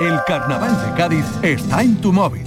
El carnaval de Cádiz está en tu móvil.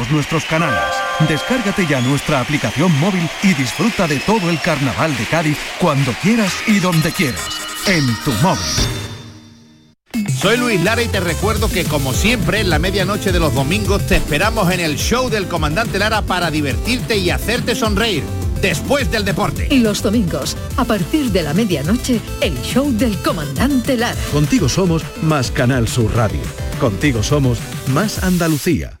nuestros canales. Descárgate ya nuestra aplicación móvil y disfruta de todo el carnaval de Cádiz cuando quieras y donde quieras. En tu móvil. Soy Luis Lara y te recuerdo que como siempre en la medianoche de los domingos te esperamos en el show del comandante Lara para divertirte y hacerte sonreír después del deporte. Y los domingos, a partir de la medianoche, el show del comandante Lara. Contigo somos más Canal Sur Radio. Contigo somos más Andalucía.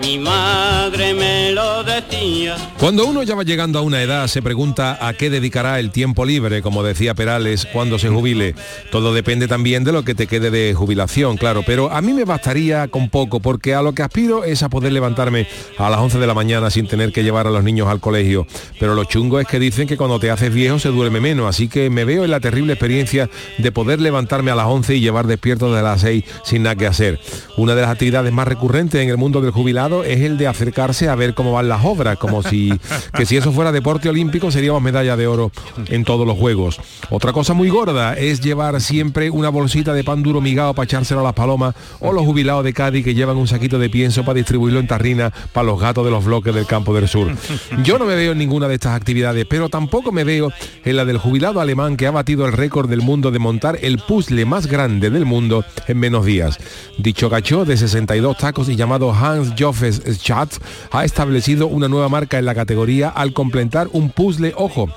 mi madre me lo decía. Cuando uno ya va llegando a una edad se pregunta a qué dedicará el tiempo libre, como decía Perales, cuando se jubile. Todo depende también de lo que te quede de jubilación, claro, pero a mí me bastaría con poco, porque a lo que aspiro es a poder levantarme a las 11 de la mañana sin tener que llevar a los niños al colegio. Pero lo chungo es que dicen que cuando te haces viejo se duerme menos, así que me veo en la terrible experiencia de poder levantarme a las 11 y llevar despierto de las 6 sin nada que hacer. Una de las actividades más recurrentes en el mundo del jubilado es el de acercarse a ver cómo van las obras, como si que si eso fuera deporte olímpico seríamos medalla de oro en todos los juegos. Otra cosa muy gorda es llevar siempre una bolsita de pan duro migado para echárselo a las palomas o los jubilados de Cádiz que llevan un saquito de pienso para distribuirlo en tarrina para los gatos de los bloques del campo del sur. Yo no me veo en ninguna de estas actividades, pero tampoco me veo en la del jubilado alemán que ha batido el récord del mundo de montar el puzzle más grande del mundo en menos días. Dicho gacho de 62 tacos y llamado Hans Schatz ha establecido una nueva marca en la categoría al completar un puzzle, ojo,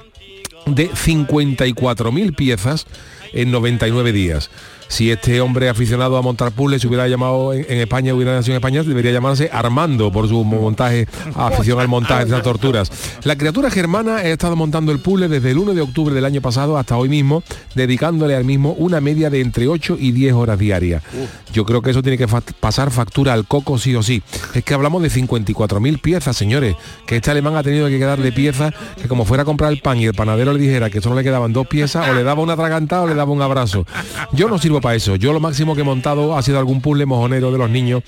de 54.000 piezas en 99 días. Si este hombre aficionado a montar puzzles hubiera llamado en, en España, hubiera nacido en España, debería llamarse Armando por su montaje, afición al montaje de las torturas. La criatura germana ha estado montando el puzzle desde el 1 de octubre del año pasado hasta hoy mismo, dedicándole al mismo una media de entre 8 y 10 horas diarias. Yo creo que eso tiene que fa pasar factura al coco sí o sí. Es que hablamos de 54.000 piezas, señores, que este alemán ha tenido que quedarle piezas que como fuera a comprar el pan y el panadero le dijera que solo le quedaban dos piezas, o le daba una atragantada o le daba un abrazo. Yo no sirvo para eso. Yo lo máximo que he montado ha sido algún puzzle mojonero de los niños.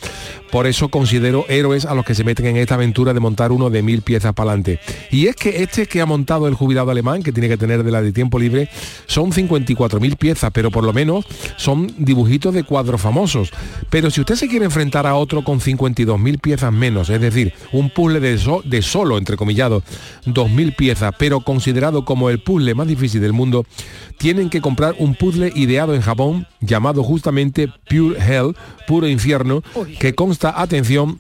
Por eso considero héroes a los que se meten en esta aventura de montar uno de mil piezas para adelante. Y es que este que ha montado el jubilado alemán, que tiene que tener de la de tiempo libre, son 54.000 piezas, pero por lo menos son dibujitos de cuadros famosos. Pero si usted se quiere enfrentar a otro con 52.000 piezas menos, es decir, un puzzle de, de solo, entrecomillado, 2.000 piezas, pero considerado como el puzzle más difícil del mundo, tienen que comprar un puzzle ideado en Japón llamado justamente Pure Hell, puro infierno, que consta, atención,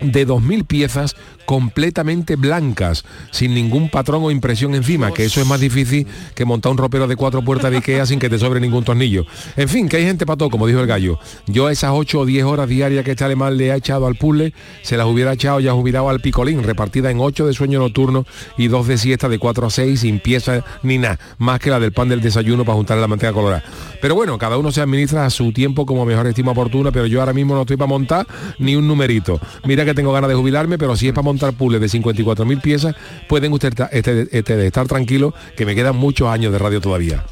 de 2.000 piezas completamente blancas, sin ningún patrón o impresión encima, que eso es más difícil que montar un ropero de cuatro puertas de Ikea sin que te sobre ningún tornillo. En fin, que hay gente para todo, como dijo el gallo. Yo esas 8 o 10 horas diarias que este alemán le ha echado al puzzle, se las hubiera echado ya jubilado al picolín, repartida en 8 de sueño nocturno y 2 de siesta de 4 a 6, sin pieza ni nada, más que la del pan del desayuno para juntar la manteca colorada. Pero bueno, cada uno se administra a su tiempo como mejor estima oportuna, pero yo ahora mismo no estoy para montar ni un numerito. Mira que tengo ganas de jubilarme, pero si es para montar puzzles de 54.000 piezas, pueden ustedes este, este, estar tranquilos que me quedan muchos años de radio todavía.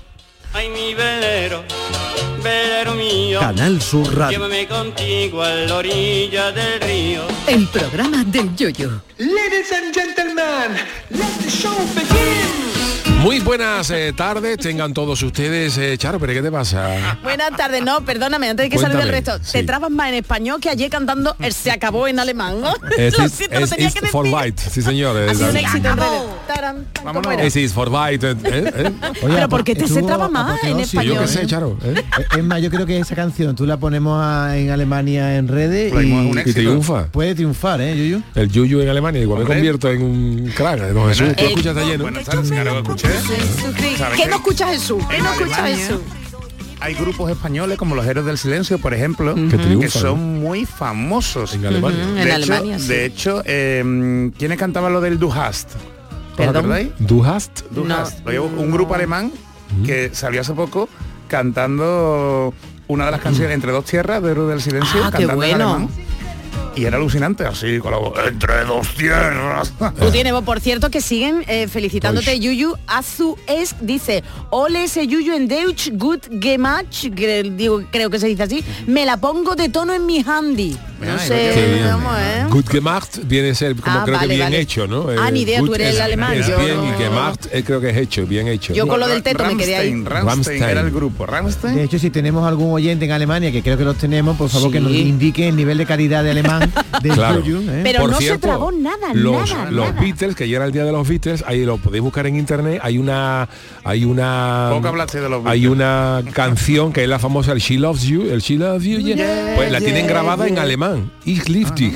Ay, mi velero, velero mío. Canal Sur Radio. Llévame contigo a la orilla del río. El programa del yoyo. Ladies and gentlemen, let the show begin. Muy buenas eh, tardes, tengan todos ustedes. Eh, Charo, ¿pero qué te pasa? Buenas tardes, no, perdóname, antes de que salga el resto. sí. Te trabas más en español que ayer cantando el se acabó en alemán, ¿no? Es, Lo lo es tenía is que for. White, sí señor. Ha sido un éxito en redes. Taran, tan, ¿cómo era? Es is for White. eh, eh. Pero ¿por qué te se traba más en Yo español? qué sé, Charo. ¿eh? Es más, yo creo que esa canción tú la ponemos a- en Alemania en redes Pues y, es un éxito. Y triunfa. Puede triunfar, ¿eh, Yuyu? El Yuyu en Alemania, igual me Hombre. convierto en un crack. No, Jesús, tú Eh, escuchas está lleno. Buenas tardes, claro, escuché. ¿Sabes ¿Qué no escucha Jesús? ¿Qué En no escucha Alemania Jesús? Hay grupos españoles como los Héroes del Silencio, por ejemplo, Que son muy famosos. En Alemania. De en hecho, Alemania, sí. de hecho eh, ¿quiénes cantaban lo del Du hast? ¿Os Perdón. acordáis? Du hast. Du No. hast. Lo llevo- un grupo alemán que salió hace poco cantando una de las canciones Entre dos tierras de Héroes del Silencio, Ah, qué cantando en bueno. alemán. Y era alucinante, así con la voz, Entre dos tierras. Tú tienes, por cierto, que siguen eh, felicitándote, Yuyu. Azu es, dice, ole ese Yuyu en Deutsch, gut gemacht, que digo, creo que se dice así, me la pongo de tono en mi handy. No Ay, sé. ¿cómo es? Good gemacht viene a ser como Ah, creo vale, que bien vale. hecho, ¿no? Ah, ni idea, good tú eres es- el alemán, Es yo bien no- y gemacht eh, creo que es hecho, bien hecho. Yo con lo del teto me quedé ahí. Rammstein. era el grupo. Rammstein. De hecho, si tenemos algún oyente en Alemania, que creo que los tenemos, por favor Sí. que nos indique el nivel de calidad de alemán de Claro. ¿eh? Pero Por no se cierto, trabó nada, los, nada, los nada. Beatles, que ya era el día de los Beatles, ahí lo podéis buscar en internet, hay una hay una Poco hablaste de los hay una canción que es la famosa el She Loves You, el She Loves You, yeah. Yeah, pues la tienen yeah, grabada en alemán. Ich liebe dich.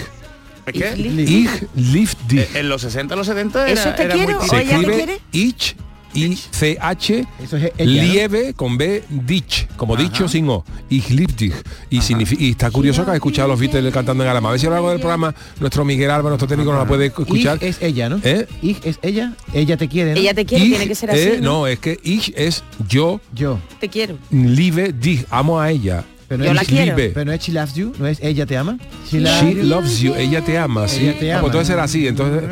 Es que Ich liebe dich. eh, en los 60, los 70 era, ¿Eso te era muy quiero? Se ¿O ella te escribe quiere? Ich I C H Eso es ella, ¿no? Lieve con B dich, como dicho sin O. Ich liebe dich. Y, y está curioso que ha escuchado a los Beatles cantando en alemán. A ver si a lo largo del programa nuestro Miguel Alba, nuestro técnico, nos la puede escuchar. Ich es ella, ¿no? ¿Eh? Ich es ella, ella te quiere, ¿no? Ella te quiere, Ich, tiene que ser así, eh, ¿no? no, es que ich es yo, Yo. Te quiero. liebe dich, amo a ella. Pero no Yo es la quiero. liebe. Pero no es she loves you, no es ella te ama. She loves She you. loves you, ella te ama, sí. Ella te Ah, ama. pues entonces será así, entonces,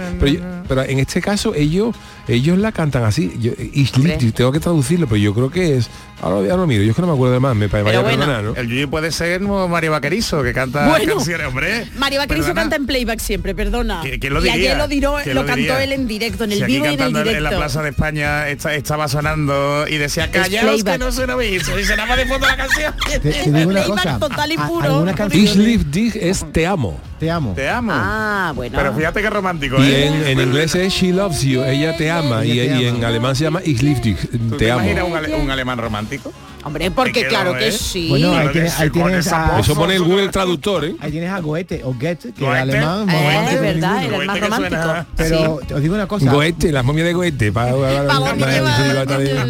pero en este caso ellos ellos la cantan así. Yo, dich, tengo que traducirlo, pero yo creo que es. Ahora, ahora lo miro, yo es que no me acuerdo de más, me vaya a bueno. perdonar, ¿no? El puede ser Mario Vaquerizo, que canta Bueno. canciones, hombre. María Vaquerizo Perdona. canta en playback siempre, perdona. ¿Qui- quién lo y ayer lo, diró, ¿Quién lo, lo cantó diría? él en directo, en el Si vivo y en el directo. en la Plaza de España esta- estaba sonando y decía, callaos que no suena bien. Y sonaba de fondo la canción. Te, te digo una Playback cosa. total y a- puro. dich es te amo. Te amo. Te amo. Ah, bueno. Pero fíjate qué romántico, Y ¿eh? en, en inglés es she loves you, ella te ama. Y, te y ama. en alemán se llama ich liebe dich, ¿Tú te amo. imaginas un, ale- un alemán romántico? Hombre, porque claro que ¿eh? sí. Bueno, ahí tienes, ahí a. Eso pone el Google Traductor, ¿eh? ahí tienes a Goethe o Goethe, que Goethe. es alemán. Eh, es verdad, era el más romántico. Pero Sí. os digo una cosa. Goethe, la momia de Goethe.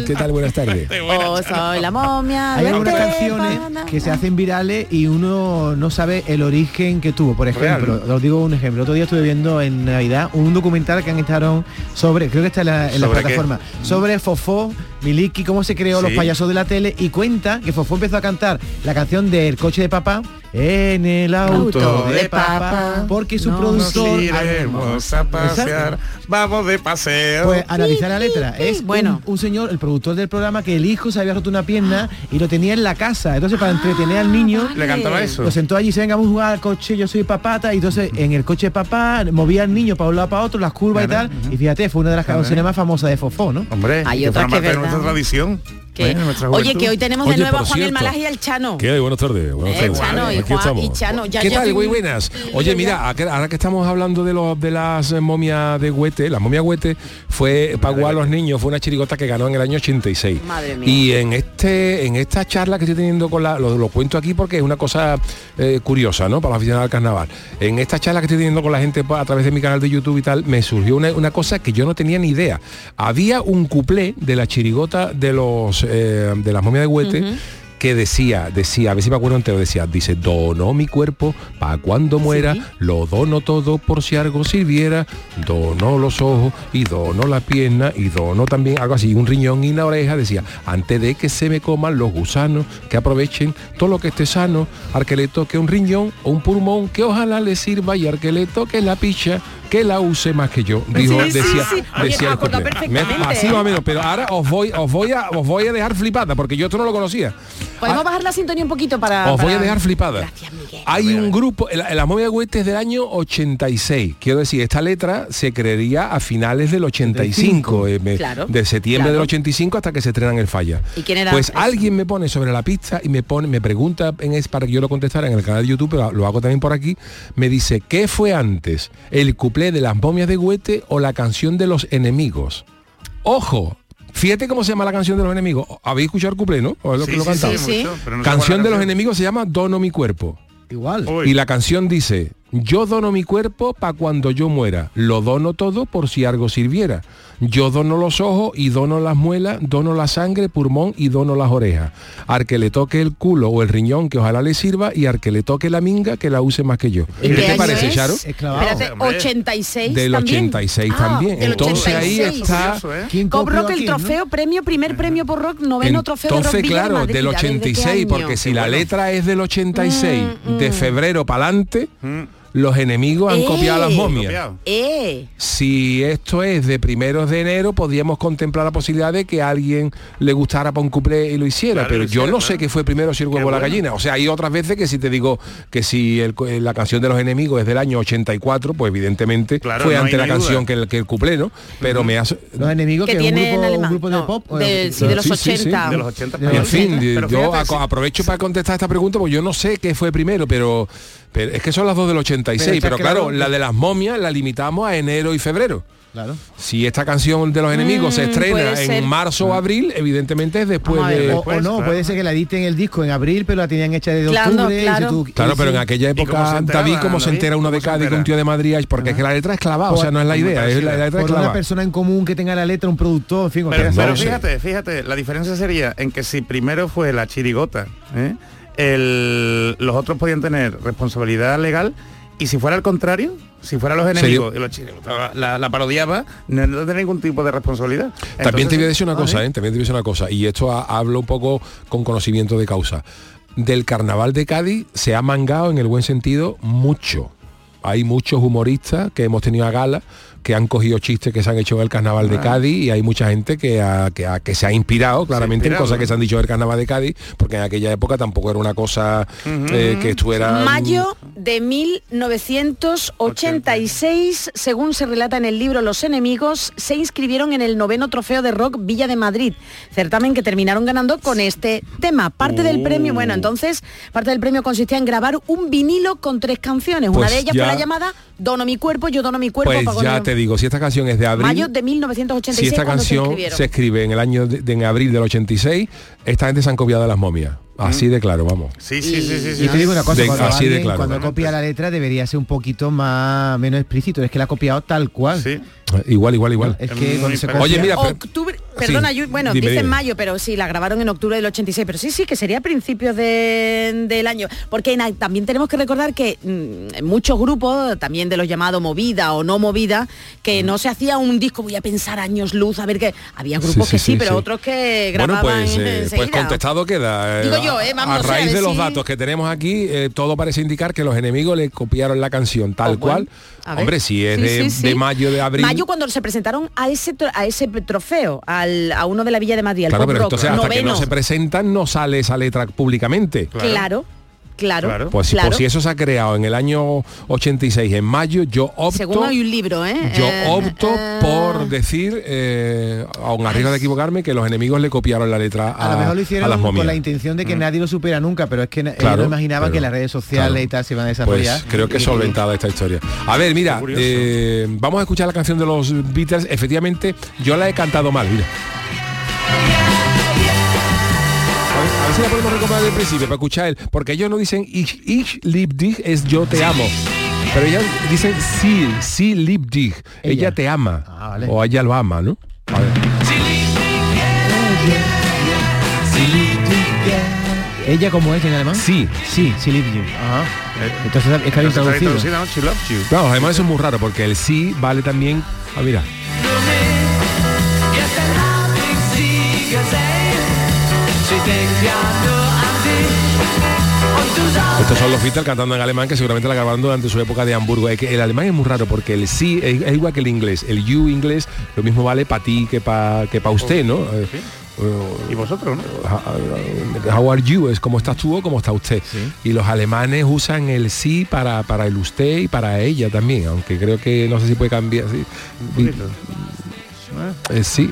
¿Qué tal? Buenas tardes. Oh, soy la momia. Hay algunas canciones que se hacen virales y uno no sabe el origen que tuvo. Por ejemplo, Real. os digo un ejemplo. Otro día estuve viendo en Navidad un documental que han estado sobre, creo que está en la, en la ¿Sobre qué? plataforma, sobre Fofó, Miliki, cómo se creó los payasos de la tele y cuenta que Fofó empezó a cantar la canción del coche de papá en el auto, Auto de, de papá, porque su No Nos productor iremos a pasear, vamos de paseo. pues analizar la letra. Es Bueno. un, un señor, el productor del programa, que el hijo se había roto una pierna y lo tenía en la casa. Entonces, para entretener al niño, Le cantaba eso. lo sentó allí, se venga, vamos a jugar al coche, yo soy papata. Y entonces, en el coche de papá, movía al niño para un lado para otro, las curvas Claro, y tal. Y fíjate, fue una de las canciones más famosas de Fofó, ¿no? Hombre, Hay forma que verdad. nuestra tradición. Que- Bueno, oye, que hoy tenemos de nuevo a Juan el cierto. Malaj y al Chano. ¿Qué hay? Buenas tardes. Buenas Eh, tardes. Chano y Aquí Juan- estamos. y Chano, ya- ¿Qué ya tal? Muy buenas. Oye, mira, ahora que estamos hablando de, los de las eh, momias de Huete, la momia Huete fue pagó a los niños, fue una chirigota que ganó en el año 86. Madre mía. Y en este en esta charla que estoy teniendo con la, lo, lo cuento aquí porque es una cosa eh, curiosa, ¿no? Para la aficionada al carnaval. En esta charla que estoy teniendo con la gente a través de mi canal de YouTube y tal, me surgió una, una cosa que yo no tenía ni idea. Había un cuplé de la chirigota de los eh, de las momias de Huete que decía, decía, a ver si me acuerdo entero, decía, dice, dono mi cuerpo para cuando muera, lo dono todo por si algo sirviera, dono los ojos y dono la pierna y dono también algo así, un riñón y una oreja, decía, antes de que se me coman los gusanos, que aprovechen todo lo que esté sano, al que le toque un riñón o un pulmón, que ojalá le sirva y al que le toque la picha, que la use más que yo, dijo, Sí, sí, decía, sí. Decía perfectamente, Me- así más o menos, pero ahora os voy, os voy a, os voy a dejar flipada, porque yo esto no lo conocía. Podemos bajar la sintonía un poquito para. Os voy a dejar flipada. Hay un grupo, la, la momia de es del año 86. Quiero decir, esta letra se creería a finales del 85, eh, me- Claro, de septiembre claro. del 85 hasta que se estrenan el falla. ¿Y quién era Pues alguien me pone sobre la pista y me pone, me pregunta en es para que yo lo contestara en el canal de YouTube, pero lo hago también por aquí. Me dice, ¿qué fue antes? ¿El cuplé de las momias de Huete o la canción de los enemigos? Ojo. Fíjate cómo se llama la canción de los enemigos. ¿Habéis escuchado el cuplé, no? ¿O es lo que lo cantaba? canción de los enemigos se llama Dono mi cuerpo. Igual. Y la canción dice, yo dono mi cuerpo para cuando yo muera, lo dono todo por si algo sirviera. Yo dono los ojos y dono las muelas, dono la sangre, pulmón y dono las orejas. Al que le toque el culo o el riñón, que ojalá le sirva, y al que le toque la minga, que la use más que yo. ¿Y ¿Qué qué te parece, es? Charo? Espérate, 86 Del también. 86 Ah, también. del Entonces ahí 86. está... Pop Rock el trofeo, premio, primer premio por rock, noveno trofeo de rock Entonces, Villa de claro, Madrid. del A ver, ¿de qué 86, porque año? si la letra es del 86, Mm, de febrero para adelante, los enemigos han Eh. copiado las momias. Eh, Si esto es de primeros de enero, podríamos contemplar la posibilidad de que a alguien le gustara para un cuplé y lo hiciera, Claro, pero lo yo no claro. sé qué fue primero si el huevo o la bueno. gallina. O sea, hay otras veces que si te digo que si el co- la canción de los enemigos es del año 84, pues evidentemente Claro, fue no hay antes la duda. canción que el, que el cuplé, ¿no? Pero me hace... Los enemigos Que que, es un tiene en grupo, un grupo de no, pop. o- de- sí, de los Sí, sí, sí. 80. De los 80. De los En fin, yo fíjate, aprovecho para contestar esta pregunta, porque yo no sé qué fue primero, pero, pero es que son las dos del 86, Pero pero, claro, la de las momias la limitamos a enero y febrero. Claro. Si esta canción de los enemigos se Mm, estrena puede ser. en marzo o abril, evidentemente es después de... O, o no, claro. puede ser que la editen el disco en abril, pero la tenían hecha de Claro, octubre. y claro. si tú- Claro, pero en aquella cómo se época, David, como se entera uno de ¿Cómo se Cádiz, que un tío de Madrid, porque es que la letra es clavada, o sea, no es la idea, es la, la letra es por una clavada. persona en común que tenga la letra, un productor, en fin, Pero, no pero fíjate, fíjate, la diferencia sería en que si primero fue la chirigota, ¿eh? El- los otros podían tener responsabilidad legal y si fuera al contrario, si fuera los enemigos y los chirigotas la, la parodiaba, no, no tendría ningún tipo de responsabilidad. También te voy a decir una Entonces, cosa, ¿eh? También te voy a decir una cosa, y esto ha- hablo un poco con conocimiento de causa. Del carnaval de Cádiz se ha mangado en el buen sentido mucho. Hay muchos humoristas que hemos tenido a gala que han cogido chistes que se han hecho en el carnaval de Cádiz y hay mucha gente que, ha- que, ha- que se ha inspirado claramente inspirado, en cosas que se han dicho del carnaval de Cádiz, porque en aquella época tampoco era una cosa eh, que estuviera... Mayo de 1986, según se relata en el libro Los enemigos, se inscribieron en el noveno trofeo de rock Villa de Madrid, certamen que terminaron ganando con este tema. Parte del premio, bueno, entonces, parte del premio consistía en grabar un vinilo con tres canciones. Una Pues de ellas ya- fue la llamada Dono mi cuerpo, yo dono mi cuerpo. Pues ya te digo, si esta canción es de abril... Mayo de 1986 si esta se canción se escribe en el año de, de- en abril del 86, esta gente se han copiado de las momias. Así de claro, vamos. Sí, sí, sí, sí, sí. Y te digo una cosa, De- cuando, así de alguien- claro. cuando copia la letra debería ser un poquito más menos explícito, es que la ha copiado tal cual. Sí. Igual, igual, igual. Es que Oye, copia- mira, pero- octubre, perdona, Sí, yo- bueno, dime, dicen dime. mayo, pero sí, la grabaron en octubre del 86, pero sí, sí, que sería a principios de- del año. Porque en- también tenemos que recordar que mm, en muchos grupos, también de los llamados movida o no movida, que no se hacía un disco, voy a pensar años luz, a ver que había grupos que sí, pero otros que Bueno, grababan pues, eh, pues contestado queda. eh, Digo yo, eh, vamos, a a raíz de los datos que tenemos aquí, eh, todo parece indicar que los enemigos le copiaron la canción tal Oh, bueno, cual. Hombre, si es Sí, de, sí, sí. de mayo, de abril. Mayo cuando se presentaron a ese a ese trofeo, al, a uno de la Villa de Madrid, al claro, Pop pero Rock, entonces hasta que no se presentan no sale esa letra públicamente. Claro. Claro, Pues, claro. pues si eso se ha creado en el año 86, en mayo, yo opto... Según hay un libro, ¿eh? Yo Eh, opto eh, por decir, eh, aun a riesgo de equivocarme, que los enemigos le copiaron la letra a, A lo mejor lo hicieron las con la intención de que nadie lo supera nunca, pero es que Claro, no imaginaban pero- que las redes sociales claro. y tal se iban a desarrollar. Pues creo que es solventada esta historia. A ver, mira, eh, vamos a escuchar la canción de los Beatles. Efectivamente, yo la he cantado mal, mira. A ver, si la podemos recordar del principio para escuchar él, porque ellos no dicen ich, ich lieb dich, es yo te amo. Pero ellas dicen sí, sí lieb dich, ella, te ama. vale. O ella lo ama, ¿no? A ver. ¿Ella como es en alemán? Sí. Sí, sí lives you. Ajá. Entonces está bien traducido. Claro, además eso es muy raro, porque el sí vale también... Ah, mira. Estos son los Beatles cantando en alemán que seguramente la grabaron durante su época de Hamburgo. Es que el alemán es muy raro porque el sí es, igual que el inglés. El you inglés lo mismo vale para ti que para que para usted, ¿no? Eh, Y vosotros, ¿no? How are you? Es como estás tú o como está usted. Y los alemanes usan el sí para, para el usted y para ella también, aunque creo que no sé si puede cambiar. Sí. Eh, sí.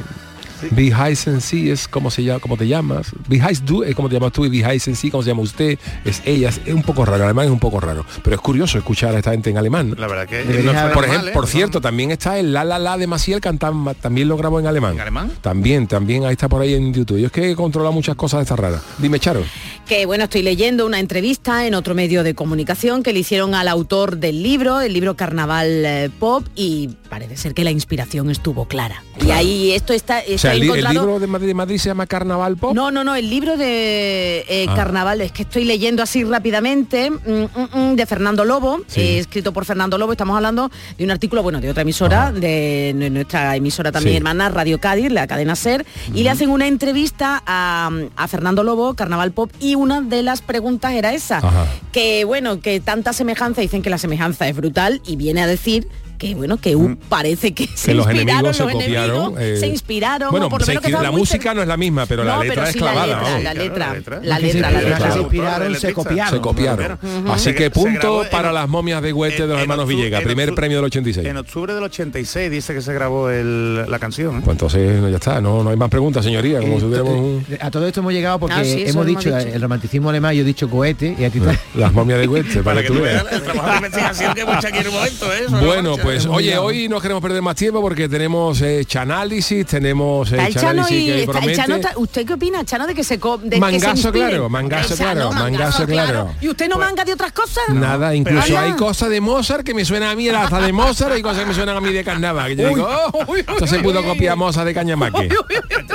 Sí es como se llama, como te llamas. Be heißt du es como te llamas tú y be heißen sí como se llama usted. Es ella, es, un poco raro, el alemán es un poco raro. Pero es curioso escuchar a esta gente en alemán. La verdad que Eh, no por mal, ejemplo, ¿eh? por cierto, también está el La La La de Maciel cantando, también lo grabó en alemán. ¿En alemán? También, también ahí está por ahí en YouTube. Yo es que he controlado muchas cosas de estas raras. Dime, Charo. que bueno, estoy leyendo una entrevista en otro medio de comunicación que le hicieron al autor del libro, el libro Carnaval eh, Pop, y parece ser que la inspiración estuvo clara. Y ahí esto está, O sea, el, el libro de Madrid, de Madrid se llama Carnaval Pop. No, no, no, el libro de eh, Ah. Carnaval, es que estoy leyendo así rápidamente, mm, mm, mm, de Fernando Lobo, eh, escrito por Fernando Lobo, estamos hablando de un artículo, bueno, de otra emisora, de nuestra emisora también Sí. hermana, Radio Cádiz, la cadena SER, y le hacen una entrevista a, a Fernando Lobo, Carnaval Pop, y una de las preguntas era esa, Ajá. que bueno, que tanta semejanza, dicen que la semejanza es brutal, y viene a decir que bueno, que uh, parece que, se los inspiraron enemigos se los copiaron. enemigos, eh, se inspiraron, Bueno, o por lo se menos que la música no es la misma, pero la letra pero es sí clavada. la letra, la letra, se- la letra. se inspiraron, se copiaron. Se copiaron. Así Se- que se punto para las momias de Huete de los hermanos Villegas. Primer premio del 86. En octubre del 86 dice que se grabó la canción. ¿eh? Pues entonces ya está, no, no hay más preguntas, señoría. Como si tuviéramos un- A todo esto hemos llegado porque Ah, hemos hemos dicho, el romanticismo alemán, yo he dicho cohete y a ti las momias de Huete, para, que tú veas. el trabajo de investigación que hemos hecho aquí en un momento, ¿eh? Bueno, marcha. Pues oye, hoy no queremos perder más tiempo porque tenemos eh, chanálisis, tenemos eh, el Chano chanálisis y que está- el promete. Chano está- ¿Usted qué opina, Chano, de que se de que se Mangazo, inspiren? claro, Chano, claro, mangazo, claro. ¿Y usted no manga de otras cosas? Nada, incluso hay cosas de Mozart que me suenan a mí, hasta de Mozart, hay cosas que me suenan a mí de carnaval. Que yo digo, oh, esto se pudo copiar Mozart de Cañamaque.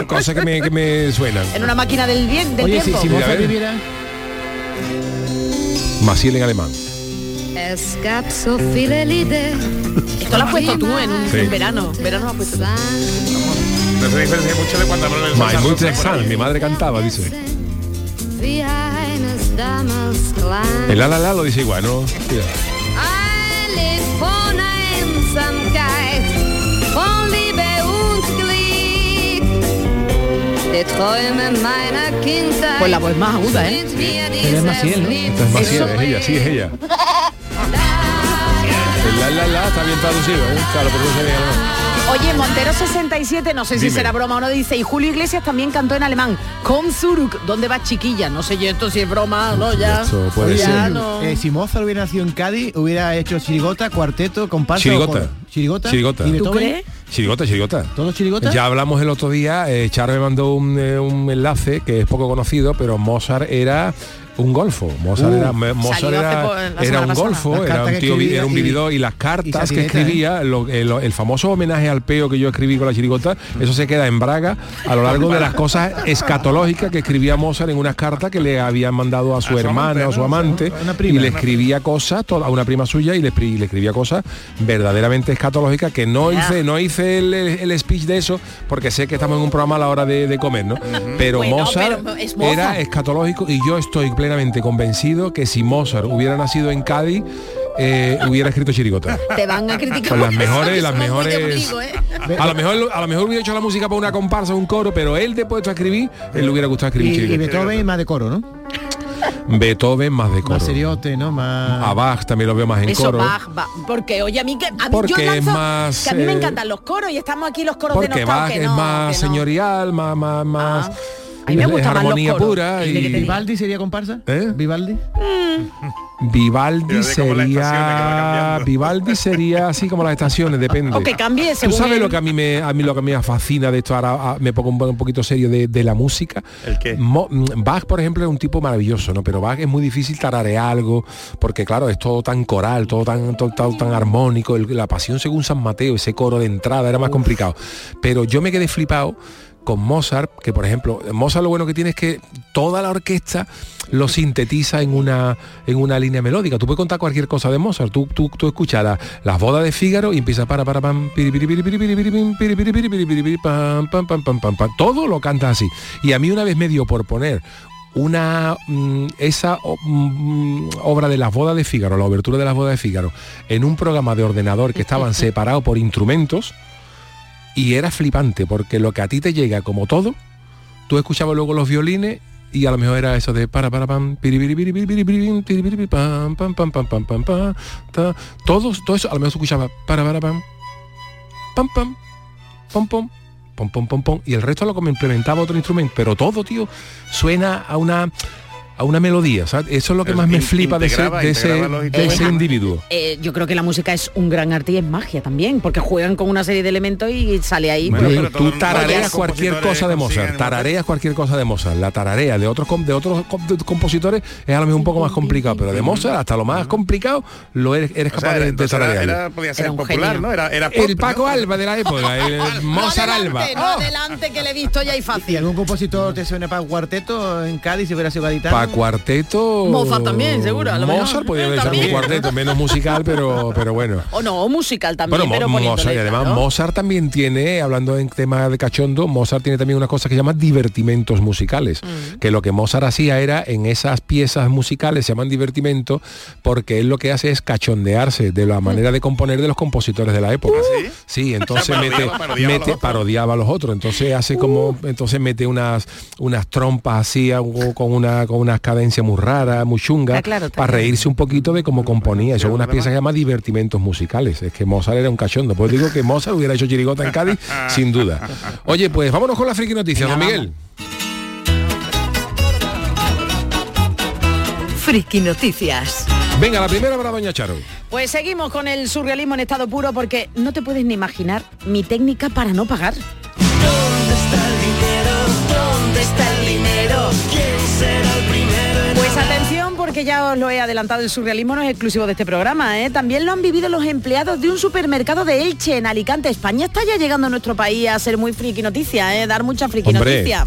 Cosas que me, que me suenan. En una máquina del bien, del Oye, si, tiempo. si Mira, Mozart viviera... Maciel en alemán. Esto lo has puesto tú en, un, Sí. en verano. Verano lo has puesto tú. No se diferencia mucho de cuando hablan el My Mozart, Mutter por ahí. San, mi madre cantaba, dice. El la la la lo dice igual, ¿no? Pues la voz más aguda, ¿eh? Pero es Maciel, ¿no? Es Maciel, es ella, sí, es ella. El la la la está bien traducido, ¿eh? Claro, pero no se ve alemán. Oye, Montero 67, no sé si será broma o no, dice, y Julio Iglesias también cantó en alemán. Con Zuruk, ¿dónde va chiquilla? No sé yo esto si es broma o no, ya. Esto puede ya ser. no. Eh, si Mozart hubiera nacido en Cádiz, hubiera hecho chirigota, cuarteto, comparsa... Chirigota. o. Chirigota. Chirigota. ¿Y ¿Tú crees? Chirigota, chirigota. ¿Todos chirigota? Ya hablamos el otro día, eh, Charo me mandó un, eh, un enlace que es poco conocido, pero Mozart era un golfo. Mozart Uh, era, Mozart era, un golfo, era un tío, vi- escribía era un y- vividor y las y cartas que escribía, lo- el, el famoso homenaje al peo que yo escribí con la chirigota, eso se queda en Braga a lo largo de las cosas escatológicas que escribía Mozart en unas cartas que le habían mandado a su, su hermana amante, o su amante Una prima. y le escribía cosas toda- a una prima suya y le, escri- le escribía cosas verdaderamente escatológicas que no hice no hice el, el- el speech de eso porque sé que estamos en un programa a la hora de, de comer no pero Bueno, Mozart pero es Mozart. era escatológico y yo estoy plenamente convencido que si Mozart hubiera nacido en Cádiz eh, hubiera escrito chirigota Te van a criticar. con las mejores las mejores ¿eh? a lo mejor a lo mejor hubiera hecho la música para una comparsa un coro pero él después de escribir él le hubiera gustado escribir Y, y Beethoven más de coro, ¿no? Beethoven más de coro. Más seriote, ¿no? Más... A Bach también lo veo más en Eso, coro. Bach, Bach, porque oye, a mí que a mí Porque yo es lanzo- más, que a mí me eh, encantan los coros y estamos aquí los coros de Porque Bach que es no, más que no. señorial, más, más, más. A mí me es gustan más los armonía coros. pura ¿Y Vivaldi sería comparsa? ¿Eh? ¿Vivaldi? Vivaldi que va sería. Vivaldi sería así como las estaciones depende O que cambie tú sabes lo que a mí me a mí lo que me fascina de esto ahora ah, me pongo un, un poquito serio de, de la música ¿El qué? Mo- mm, Bach por ejemplo es un tipo maravilloso no pero Bach es muy difícil tararear algo porque claro es todo tan coral todo tan todo, todo tan armónico el- la pasión según San Mateo ese coro de entrada era más complicado pero yo me quedé flipado con Mozart, que por ejemplo, Mozart lo bueno que tiene es que toda la orquesta lo sintetiza en una, en una línea melódica. Tú puedes contar cualquier cosa de Mozart. Tú, tú, tú escuchas la- las bodas de Fígaro y empieza para para pam pam pam pam pam pam. Todo lo canta así. Y a mí una vez me dio por poner una mm, esa mm, obra de las bodas de Fígaro, la obertura de las bodas de Fígaro, en un programa de ordenador que estaban separados por instrumentos y era flipante porque lo que a ti te llega como todo, tú escuchabas luego los violines y a lo mejor era eso de para para pam pam pam pam pam pam pam pam todos todo eso a lo mejor escuchaba para para pam pam pam pom pom pom pom pom pom y el resto lo complementaba otro instrumento pero todo tío suena a una a una melodía ¿sabes? eso es lo que más me flipa de ese, de de individuo Eh, yo creo que la música es un gran arte y es magia también, porque juegan con una serie de elementos y sale ahí. Bueno, pues, pero tú tarareas cualquier cosa de Mozart, tarareas cualquier cosa de Mozart, la tararea de otros de otros compositores es a lo mejor un poco más complicado, pero de Mozart hasta lo más complicado lo eres, eres O capaz sea, de, de era, era- podía ser Era un popular, genio. ¿no? Era, era pop, el Paco ¿no? Alba de la época, el Mozart Alba. Adelante, no adelante, que le he visto ya y ¿Y fácil. algún compositor te suena para cuarteto en Cádiz si hubiera sido gaditano? Cuarteto. Mozart también, seguro, a lo Mozart mejor. podía haber sido un cuarteto, menos musical, pero, pero bueno. O no, o musical también, Bueno, pero Mozart, y además. Mozart también tiene, hablando en tema de cachondo, Mozart tiene también una cosa que se llama divertimentos musicales, Mm. que lo que Mozart hacía era en esas piezas musicales se llaman divertimentos porque él lo que hace es cachondearse de la manera de componer de los compositores de la época. ¿Ah, sí? Sí, entonces mete, parodiaba- a mete- otros. parodiaba a los otros, entonces hace como, entonces mete unas unas trompas así algo con una con unas cadencias muy raras, muy chungas, Está claro, para reírse un poquito de cómo componía. Son unas piezas que se llaman divertimentos musicales. Es que Mozart era un cachondo. Pues digo que Mozart hubiera hecho chirigota en Cádiz, sin duda. Oye, pues vámonos con la friki noticias, don Miguel. Friki Noticias. Venga, la primera para doña Charo. Pues seguimos con el surrealismo en estado puro porque no te puedes ni imaginar mi técnica para no pagar. Pues atención porque ya os lo he adelantado, el surrealismo no es exclusivo de este programa, ¿eh? también lo han vivido los empleados de un supermercado de Elche en Alicante. España está ya llegando a nuestro país a ser muy friki noticia, ¿eh? dar mucha friki Hombre. noticia.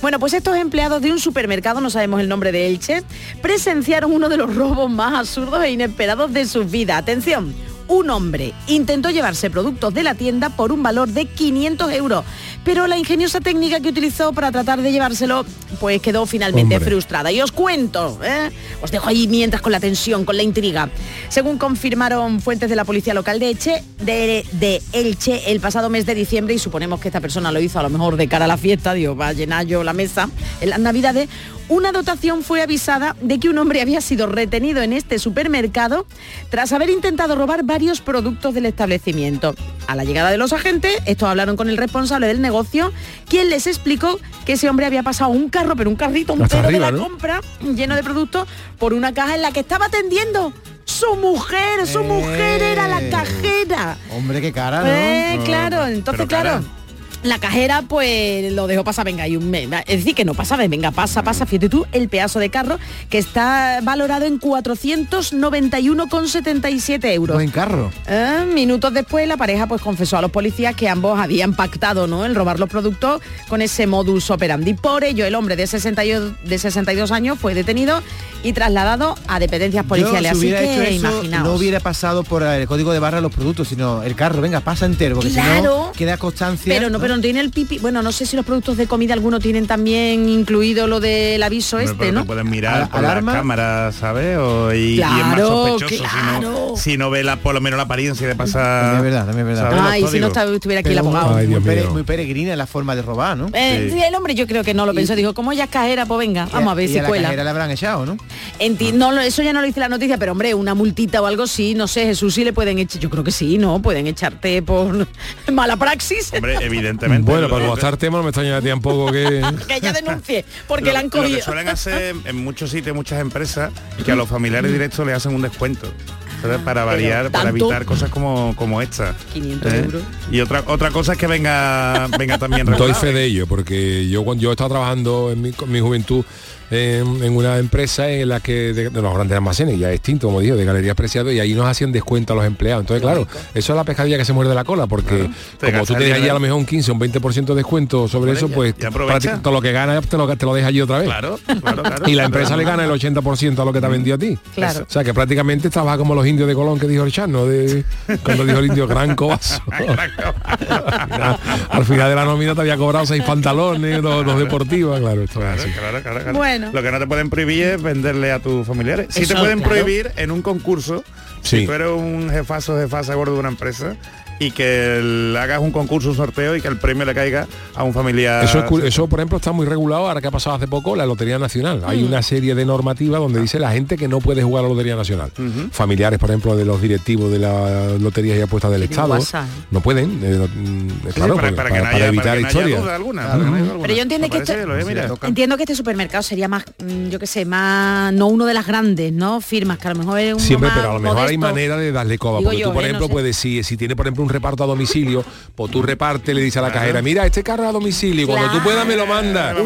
Bueno, pues estos empleados de un supermercado, no sabemos el nombre de Elche, presenciaron uno de los robos más absurdos e inesperados de su vida. Atención. Un hombre intentó llevarse productos de la tienda por un valor de 500 euros, pero la ingeniosa técnica que utilizó para tratar de llevárselo, pues quedó finalmente Hombre. frustrada. Y os cuento, ¿eh? os dejo ahí mientras con la tensión, con la intriga. Según confirmaron fuentes de la policía local de Elche, de, de Elche el pasado mes de diciembre, y suponemos que esta persona lo hizo a lo mejor de cara a la fiesta, digo, va a llenar yo la mesa en las navidades, una dotación fue avisada de que un hombre había sido retenido en este supermercado tras haber intentado robar varios productos del establecimiento. A la llegada de los agentes, estos hablaron con el responsable del negocio, quien les explicó que ese hombre había pasado un carro, pero un carrito entero arriba, de la ¿no? compra lleno de productos por una caja en la que estaba atendiendo su mujer, su mujer era la Eh. cajera. Hombre, qué cara, ¿no? Eh, claro, entonces claro. La cajera pues lo dejó pasar, venga, y un mes. Es decir, que no pasaba, venga, pasa, pasa, fíjate tú, el pedazo de carro que está valorado en 491,77 euros. Buen carro. Eh, minutos después la pareja pues confesó a los policías que ambos habían pactado ¿no? el robar los productos con ese modus operandi. Por ello el hombre de 62, de 62 años fue detenido y trasladado a dependencias policiales. Yo, si Así que imaginaos. no hubiera pasado por el código de barra los productos, sino el carro, venga, pasa entero, porque si Claro. no queda constancia. Pero no, pero no tiene el pipi. Bueno, no sé si los productos de comida alguno tienen también incluido lo del aviso este, pero ¿no? te pueden mirar Al- por la alarma. cámara, ¿sabes? O, y, y es más Claro, sospechoso si, claro. no, si no ve la, por lo menos la apariencia de pasar. Es verdad, también es verdad. Ay, si no estuviera aquí el abogado. muy, Dios pere- mío. muy peregrina la forma de robar, ¿no? Eh, sí, el hombre yo creo que no lo pensó, dijo, como ella es cajera, pues venga, vamos a ver y si a la cuela. cajera la habrán echado, ¿no? Enti- no, lo- eso ya no lo dice la noticia, pero hombre, una multita o algo sí, no sé, Jesús sí le pueden echar, yo creo que sí, ¿no? Pueden echarte por mala praxis. Hombre, evidentemente. Bueno, para gastar tema no me extraña tampoco que... que ella denuncie, porque lo, la han lo que cogido. suelen hacer en muchos sitios, muchas empresas, que a los familiares directos le hacen un descuento. ¿sabes? Para variar, para evitar cosas como, como esta. 500 ¿eh? euros. Y otra otra cosa es que venga venga también Doy regulado. fe de ello, porque yo cuando yo estaba trabajando en mi, con mi juventud en, en una empresa en la que de, de los grandes almacenes, ya extinto, como digo, de galerías preciadas, y ahí nos hacían descuento a los empleados. Entonces, claro, eso es la pescadilla que se muerde la cola, porque Te como tú tienes allí dinero. a lo mejor un 15 o un 20% de descuento sobre eso, pues prácticamente todo lo que ganas te lo, te lo deja allí otra vez. Claro, claro, claro. Y la empresa le gana el 80% a lo que te ha vendido a ti. Claro. O sea que prácticamente trabaja como los indios de Colón que dijo el Chano, de cuando dijo el indio gran cobazo. Al final de la nómina te había cobrado seis pantalones, dos, dos deportivas, claro, esto es así. Claro, claro, claro. Bueno. Lo que no te pueden prohibir es venderle a tus familiares. Sí Eso, te pueden claro. prohibir en un concurso, Sí. si tú eres un jefazo, jefasa gordo de una empresa, y que le hagas un concurso, un sorteo y que el premio le caiga a un familiar. Eso, es eso, por ejemplo, está muy regulado ahora que ha pasado hace poco la Lotería Nacional. Hay una serie de normativas donde dice la gente que no puede jugar a la Lotería Nacional. Familiares, por ejemplo, de los directivos de las loterías y apuestas del Estado, WhatsApp, ¿eh? no pueden. eh, mm, Sí, claro, para, evitar historias. Pero yo entiendo que mirar. entiendo que este supermercado sería más, mm, yo qué sé, más, no uno de las grandes, ¿no? Firmas, que a lo mejor es un Siempre, más pero a lo mejor hay manera de darle coba. Digo Porque yo, tú, por ¿eh? No ejemplo, sé. puedes, si, si tiene, por ejemplo, un reparto a domicilio, pues tú repartes, le dices a la cajera, mira, este carro a domicilio, cuando tú puedas me lo mandas.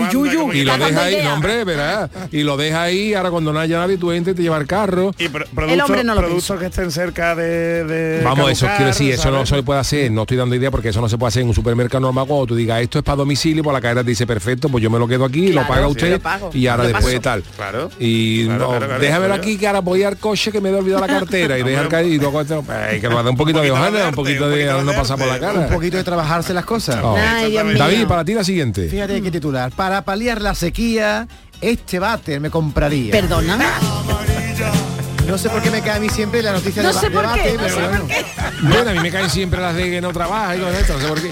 Y lo deja ahí, no, hombre, verás. Y lo deja ahí, ahora cuando no haya nadie, tú entras y te lleva el carro. Y pro- El productos, hombre no lo productos que estén cerca de, de Vamos, eso quiero decir, eso no se puede hacer, no estoy dando idea porque eso no se puede hacer en un supermercado normal cuando tú digas esto es para domicilio, pues la cadena te dice perfecto, pues yo me lo quedo aquí, lo paga sí, usted y ahora después paso. tal. Claro. Y Claro, no, claro, claro, déjamelo claro. aquí que ahora voy al coche que me he olvidado la cartera y dejar caer y luego ay, que nos da un poquito de de hojana, un poquito de no pasar por la cara. Un poquito de trabajarse las cosas. Oh. Ay. David, para ti la siguiente. Fíjate qué titular. Para paliar la sequía, este váter me compraría. Perdona. No sé por qué me cae a mí siempre la noticia No de, sé de por qué, váter, no pero sé bueno. por qué. Bueno, a mí me caen siempre las de que no trabaja y todo esto, no sé por qué.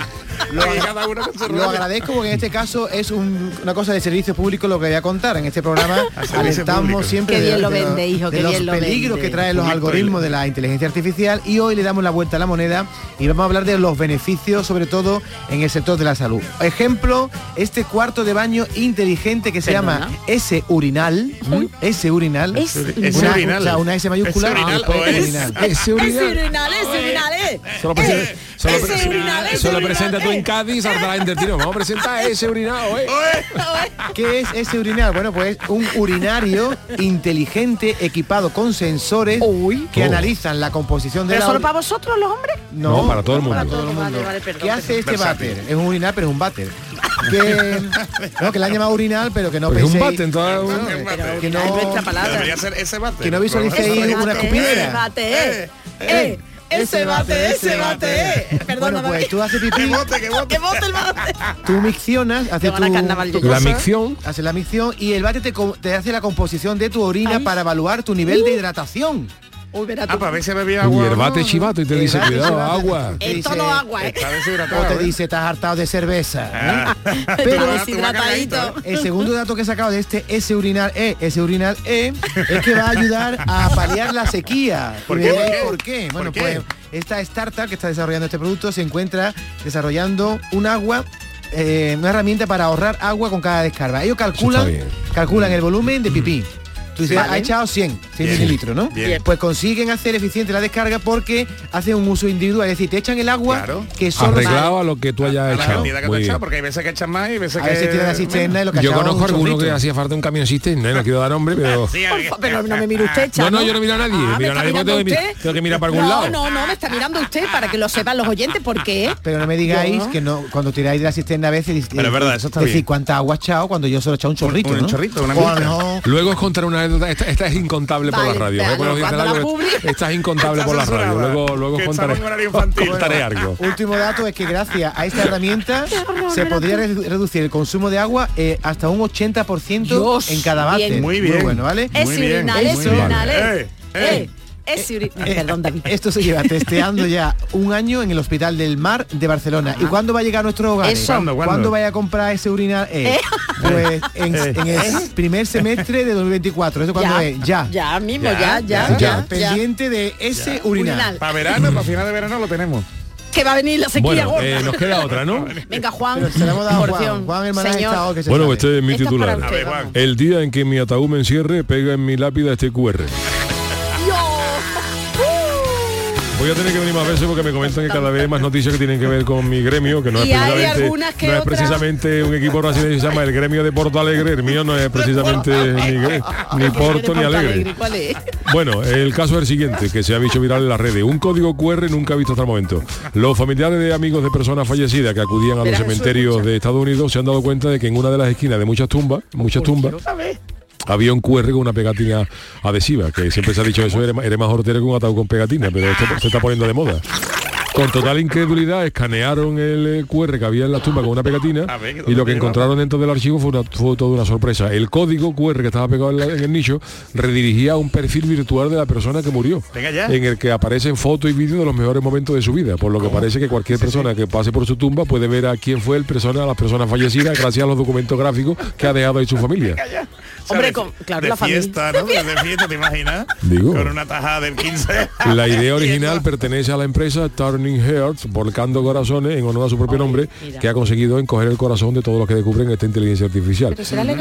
Lo, lo agradezco porque en este caso es un- una cosa de servicio público lo que voy a contar. En este programa alentamos público. siempre Qué de, bien lo de vende, hijo, de qué los bien lo peligros vende. que traen los algoritmos de la inteligencia artificial y hoy le damos la vuelta a la moneda y vamos a hablar de los beneficios, sobre todo en el sector de la salud. Ejemplo, este cuarto de baño inteligente que se Perdona. llama S urinal. S urinal, una, urinal. o sea, una S mayúscula, ¿Ese urinal y después o es? urinal. Urinal. urinal, ese urinal, eh. Solo, ese pre- urinal, ese solo urinal, presenta tú eh. en Cádiz, la gente del tiro. Vamos a presentar ese urinado, ¿eh? ¿Qué es ese urinal? Bueno, pues un urinario inteligente equipado con sensores que Oh. analizan la composición de ¿Pero la solo para vosotros los hombres? No, para todo el mundo. Para todo el mundo. Vale, vale, perdón, ¿Qué hace este Versátil. váter? Es un urinal, pero es un váter. Que, no, que le han llamado urinal, pero que no Porque es un penséis- bate en toda No, que Pero no- palabra. Ser ese bate. Que no visualicéis una escupidera. eh. Eh, ese bate, ese bate, eh. Perdona, Bueno, pues tú haces pipí, bote, que bote. Que bote el bate. tú miccionas, haces tu, tu. La micción. haces la micción y el bate te, hace la composición de tu orina Ay. para evaluar tu nivel de hidratación. Uy, verá Ah, ver si bebía Y agua. el bate chivato y te dice, cuidado, agua. Dice- no agua, eh. O te ¿eh? dice, estás hartado de cerveza. Ah. Pero deshidratadito. el segundo dato que he sacado de este S urinal E, S urinal E, es que va a ayudar a paliar la sequía. ¿Por Y qué? ¿Por qué? Bueno, pues esta startup que está desarrollando este producto se encuentra desarrollando un agua eh, una herramienta para ahorrar agua con cada descarga. Ellos calculan, calculan el volumen de pipí. Tú dices, Vale. ha echado 100, 100 Bien. mililitros, ¿no? Bien. Pues consiguen hacer eficiente la descarga porque hacen un uso individual. Es decir, te echan el agua Claro. que solo Arreglado a lo que tú hayas echado. porque hay veces que echan más y veces a que... tiene la cisterna y lo que ha Yo conozco un alguno que hacía falta un camión cisterna, no quiero dar nombre, pero... Pero no me mire usted, No, no, yo no miro a nadie, Ah, miro ¿me a está nadie porque mirando tengo que, mi- usted? tengo que mirar para algún no, lado. No, no, me está mirando usted para que lo sepan los oyentes por qué. Pero no me digáis que no cuando tiráis de la cisterna a veces Pero es verdad, eso está decir bien. cuánta agua ha echado cuando yo solo he echado un chorrito, un ¿no? chorrito, una mejor- Luego os contaré una anécdota, esta, esta es incontable por Vale, la radio. vale, ¿eh? La estás incontable por la radio. Luego, luego contaré, contaré algo. Último dato es que gracias a esta herramienta se podría redu- reducir el consumo de agua eh, hasta un 80% Dios, en cada bate. bien. Muy bien. bueno, ¿vale? Es Muy bien, es muy Eh, es. eh. Eh, Perdón, David. Esto se lleva testeando ya un año en el Hospital del Mar de Barcelona. ¿Y cuándo va a llegar a hogares? Eso. ¿Cuándo, cuándo? ¿Cuándo vaya a comprar ese urinal? Eh, Pues en, Eh. en el primer semestre de 2024. ¿Eso cuándo Ya, es? Ya. Ya mismo, Ya, ya, ya, ya. ya. ya. Pendiente de ese urinal. Urinal. Para verano, para final de verano lo tenemos. Que va a venir la sequía Bueno, gorda. eh, nos queda otra, ¿no? Venga, Juan. Pero se la hemos dado Juan. Juan, Señor. está hoy que se Bueno, sabe. pues este es mi Esto es para titular. usted, ver. El día en que mi ataúd me encierre, pega en mi lápida este QR. Voy a tener que venir más veces porque me comentan que cada vez hay más noticias que tienen que ver con mi gremio, que no es Y precisamente, que no es precisamente un equipo brasileño que se llama el gremio de Porto Alegre, el mío no es precisamente ni, ni Porto ni Alegre. Bueno, el caso es el siguiente, que se ha visto viral en las redes. Un código QR nunca visto hasta el momento. Los familiares de amigos de personas fallecidas que acudían a los cementerios de Estados Unidos se han dado cuenta de que en una de las esquinas de muchas tumbas, muchas tumbas, había un QR con una pegatina adhesiva, que siempre se ha dicho eso, eres, más- eres más hortero que un ataúd con pegatina, pero esto se está poniendo de moda. Con total incredulidad escanearon el eh, QR que había en la tumba con una pegatina A ver, ¿qué y lo que encontraron dentro del archivo fue, una- fue toda una sorpresa. El código QR que estaba pegado en, la- en el nicho redirigía a un perfil virtual de la persona que murió, en el que aparecen fotos y vídeos de los mejores momentos de su vida, por lo que parece que cualquier persona que pase por su tumba puede ver a quién fue el persona, a las personas fallecidas gracias a los documentos gráficos que ha dejado ahí su familia. Hombre, de- con- claro, de la familia. fiesta, ¿no? De fiesta, ¿te imaginas? Digo. Con una tajada del 15. La idea original pertenece a la empresa Turning Hearts, volcando corazones, en honor a su propio nombre, que ha conseguido encoger el corazón de todos los que descubren esta inteligencia artificial.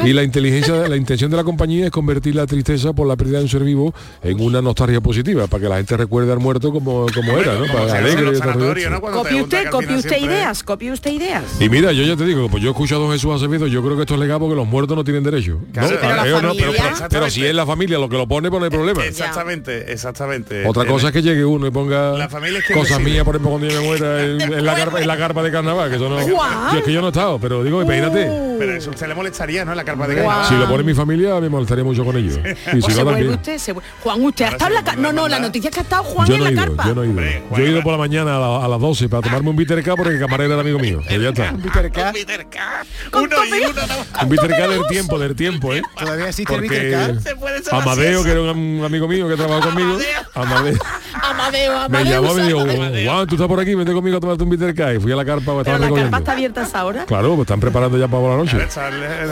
Y la inteligencia, la intención de la compañía es convertir la tristeza por la pérdida de un ser vivo en una nostalgia positiva, para que la gente recuerde al muerto como, como era, ¿no? Como Para alegre. ¿no? Copie usted, copie usted siempre- ideas, copie usted ideas. Y mira, yo ya te digo, pues yo escucho a don Jesús Acevedo, yo creo que esto es legal porque los muertos no tienen derecho. ¿no? Pero la no, pero, familia- pero- pero si es la familia lo que lo pone, pues no hay problema. Exactamente, exactamente. Otra cosa es que llegue uno y ponga La familia es que cosas mías, por ejemplo, cuando yo me muera en, en la carpa, en la carpa de carnaval, que eso no. Yo es que yo no he estado, pero digo, imagínate. Pero eso usted le molestaría, ¿no? La carpa de carnaval. Si lo pone mi familia, me molestaría mucho con ellos. Y si se no, también. usted, se Juan, usted ha estado en la sí, ca- No, no, la noticia es que ha estado Juan Yo en no he la ido, carpa. yo no he ido. Hombre, Yo he ido por la mañana a, la- a las 12 para tomarme un bitter K porque el camarero era amigo mío. Pues ya está. Peter K. Uno y uno, no. Un bitter K del tiempo, del tiempo, ¿eh? Todavía existe el Porque K. Se puede Amadeo, que era un, amigo mío que trabajó conmigo, Amadeo, Amadeo, me Amadeo. llamó y me dijo. Juan, tú estás por aquí, vete conmigo a tomarte un bitter. Y fui a la carpa, la está abierta a esa hora. Claro, pues están preparando ya para la noche.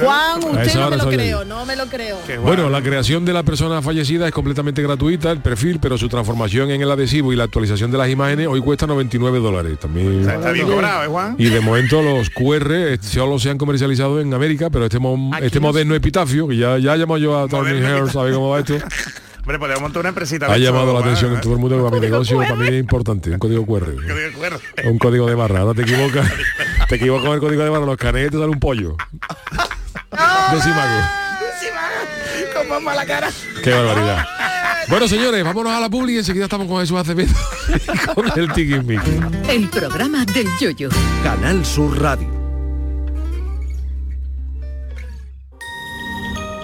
Juan, A usted esa no me lo creo, no me lo creo. Bueno, la creación de la persona fallecida es completamente gratuita, el perfil, pero su transformación en el adhesivo y la actualización de las imágenes hoy cuesta 99 dólares. También. Está bien cobrado, ¿eh, Juan? Y de momento los QR eh, solo se han comercializado en América, pero este, mo- este moderno epitafio, que ya, ya llamado yo a Hearts a ver cómo va esto, Hombre, podemos montar una empresita. ha llamado la atención en todo el mundo, para mi negocio, para mí es importante, un código QR. Un código de barra, ahora te equivocas, te equivocas con el código de barra, los canetes te sale un pollo. De Simago. Con más mala cara. Qué barbaridad. Bueno, señores, vámonos a la publi y enseguida estamos con Jesús Acevedo y con el Tiquismiqui. El programa del yoyo. Canal Sur Radio.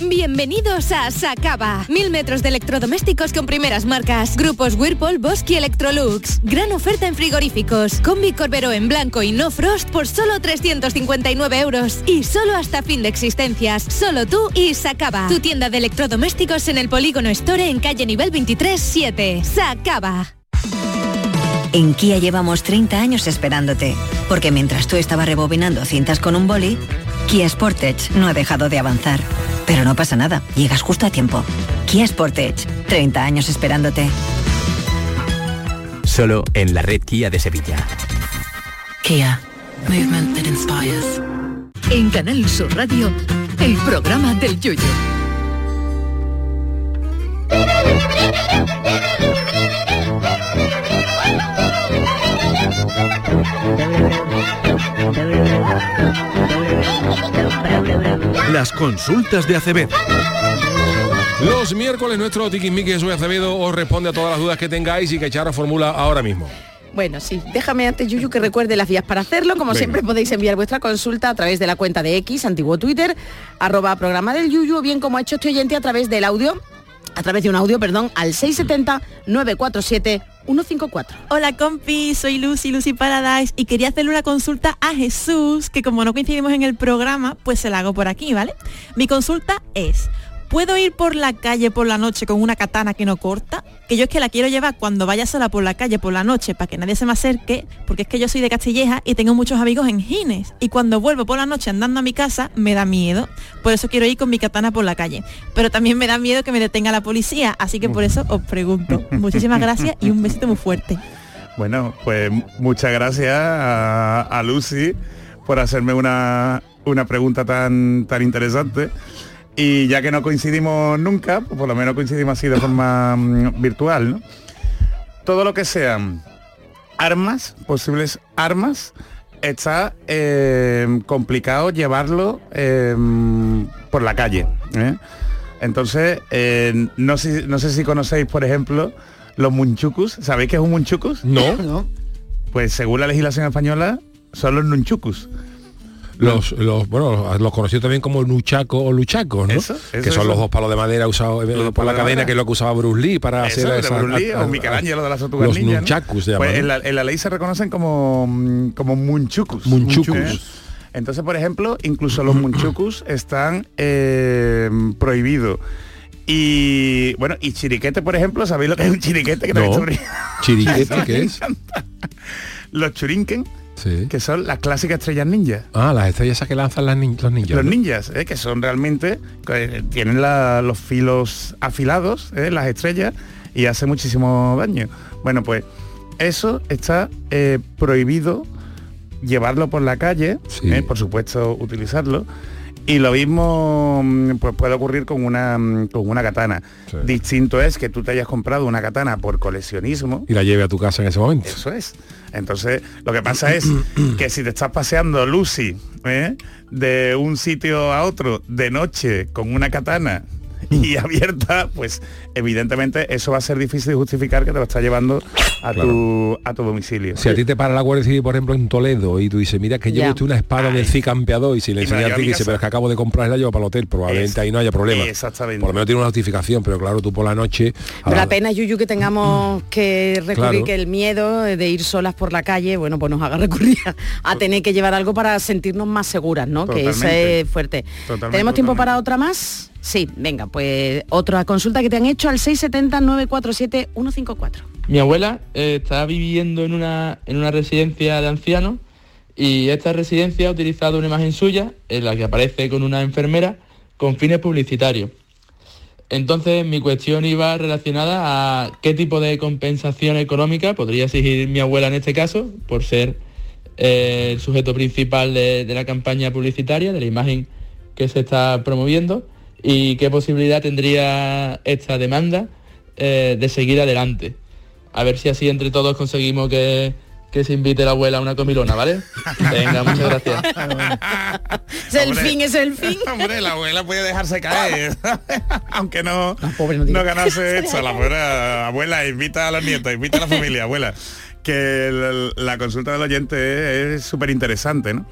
Bienvenidos a Sacaba. Mil metros de electrodomésticos con primeras marcas. Grupos Whirlpool, Bosque y Electrolux. Gran oferta en frigoríficos. Combi Corbero en blanco y no frost por solo 359 euros. Y solo hasta fin de existencias. Solo tú y Sacaba. Tu tienda de electrodomésticos en el Polígono Store en calle nivel 23 7. Sacaba. En Kia llevamos 30 años esperándote, porque mientras tú estabas rebobinando cintas con un boli, Kia Sportage no ha dejado de avanzar. Pero no pasa nada, llegas justo a tiempo. Kia Sportage, 30 años esperándote. Solo en la red Kia de Sevilla. Kia. Movement that inspires. En Canal Sur Radio, el programa del yoyo. Las consultas de Acevedo. Los miércoles nuestro tiquismiqui Jesús Acevedo os responde a todas las dudas que tengáis y que Charo formula ahora mismo. Bueno, sí, déjame antes, Yuyu, que recuerde las vías para hacerlo. Como Venga. siempre, podéis enviar vuestra consulta a través de la cuenta de X, antiguo Twitter, arroba programa del Yuyu, o bien como ha hecho este oyente a través del audio, a través de un audio, perdón, al 670-947-154. Hola compi, soy Lucy, Lucy Paradise y quería hacerle una consulta a Jesús, que como no coincidimos en el programa, pues se la hago por aquí, ¿vale? Mi consulta es, ¿puedo ir por la calle por la noche con una katana que no corta? Que yo es que la quiero llevar cuando vaya sola por la calle por la noche para que nadie se me acerque, porque es que yo soy de Castilleja y tengo muchos amigos en Gines. Y cuando vuelvo por la noche andando a mi casa, me da miedo. Por eso quiero ir con mi katana por la calle. Pero también me da miedo que me detenga la policía, así que por eso os pregunto. Muchísimas gracias y un besito muy fuerte. Bueno, pues muchas gracias a, a Lucy por hacerme una, una pregunta tan, tan interesante. Y ya que no coincidimos nunca, pues por lo menos coincidimos así de forma mm, virtual, ¿no? Todo lo que sean armas, posibles armas, está eh, complicado llevarlo eh, por la calle. ¿eh? Entonces, eh, no, sé, no sé si conocéis, por ejemplo, los munchucus. ¿Sabéis qué es un munchucus? No. Pues según la legislación española, son los nunchucus. Los, los, bueno, los conocidos también como nuchaco o luchacos, ¿no? Eso, eso, que son eso. los dos palos de madera usados eh, por la de cadena, que es lo que usaba Bruce Lee para hacer de esa- Bruce Lee a- o a- Michelangelo de las tortugas Los ninja, Pues en, la, en la ley se reconocen como, como munchukus. Munchukus. ¿eh? Entonces, por ejemplo, incluso los munchukus están eh, prohibidos. Y bueno, y chiriquete, por ejemplo, ¿sabéis lo que es un chiriquete? Que No. ¿Chiriquete qué es? Los churinken, Sí. que son las clásicas estrellas ninja. Ah, las estrellas que lanzan las nin- los ninjas. Los ¿no? ninjas, ¿eh? que son realmente, que tienen la- los filos afilados, ¿eh? las estrellas, y hace muchísimo daño. Bueno, pues eso está eh, prohibido llevarlo por la calle, ¿eh? por supuesto utilizarlo. Y lo mismo mm, pues puede ocurrir con una, mm, con una katana. Distinto es que tú te hayas comprado una katana por coleccionismo. Y la lleve a tu casa en ese momento. Eso es. Entonces, lo que pasa es que si te estás paseando Lucy ¿eh? de un sitio a otro de noche con una katana y abierta, pues evidentemente eso va a ser difícil de justificar que te lo está llevando a, tu, a tu domicilio. Si a ti te para la Guardia Civil, por ejemplo, en Toledo, y tú dices, mira, que llevo usted una espada del CI campeador, y si le enseñas a ti, dice, pero es que acabo de comprarla, la llevo para el hotel, probablemente Es- ahí no haya problema. Exactamente. Por lo menos tiene una justificación, pero claro, tú por la noche... Pero la- pena, Yuyu, que tengamos que recurrir, Claro. que el miedo de ir solas por la calle, bueno, pues nos haga recurrir a, a tener que llevar algo para sentirnos más seguras, ¿no? Que es fuerte. Totalmente, ¿Tenemos tiempo totalmente. para otra más? Sí, venga, pues otra consulta que te han hecho al 670-947-154. Mi abuela eh, está viviendo en una, en una residencia de ancianos y esta residencia ha utilizado una imagen suya en la que aparece con una enfermera con fines publicitarios. Entonces mi cuestión iba relacionada a qué tipo de compensación económica podría exigir mi abuela en este caso por ser eh, el sujeto principal de, de la campaña publicitaria, de la imagen que se está promoviendo y qué posibilidad tendría esta demanda eh, de seguir adelante. A ver si así entre todos conseguimos que, que se invite la abuela a una comilona, ¿vale? Venga, muchas gracias. Es el fin, es el fin. Hombre, la abuela puede dejarse caer, aunque no, no, no ganase esto. La abuela, abuela, invita a los nietos, invita a la familia, abuela. Que el- la consulta del oyente es súper interesante, ¿no?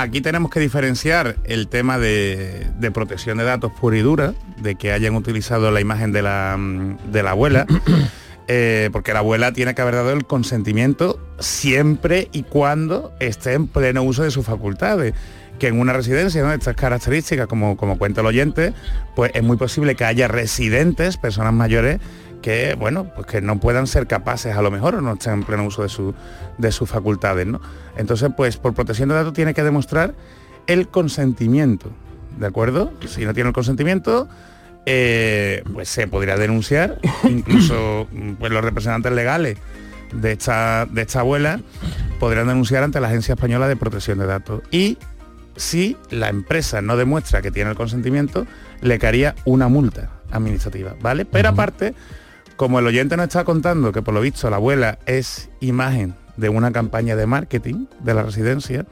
Aquí tenemos que diferenciar el tema de, de protección de datos pura y dura, de que hayan utilizado la imagen de la, mm, de la abuela, eh, porque la abuela tiene que haber dado el consentimiento siempre y cuando esté en pleno uso de sus facultades que en una residencia, ¿no? estas características, como, como cuenta el oyente, pues es muy posible que haya residentes, personas mayores, que bueno, pues que no puedan ser capaces a lo mejor o no estén en pleno uso de, su, de sus facultades, ¿no? Entonces, pues por protección de datos tiene que demostrar el consentimiento, ¿de acuerdo? Si no tiene el consentimiento, eh, pues se podría denunciar, incluso pues, los representantes legales de esta, de esta abuela podrían denunciar ante la Agencia Española de Protección de Datos. Y si la empresa no demuestra que tiene el consentimiento, le caería una multa administrativa, ¿vale? Pero aparte, como el oyente nos está contando que por lo visto la abuela es imagen de una campaña de marketing de la residencia,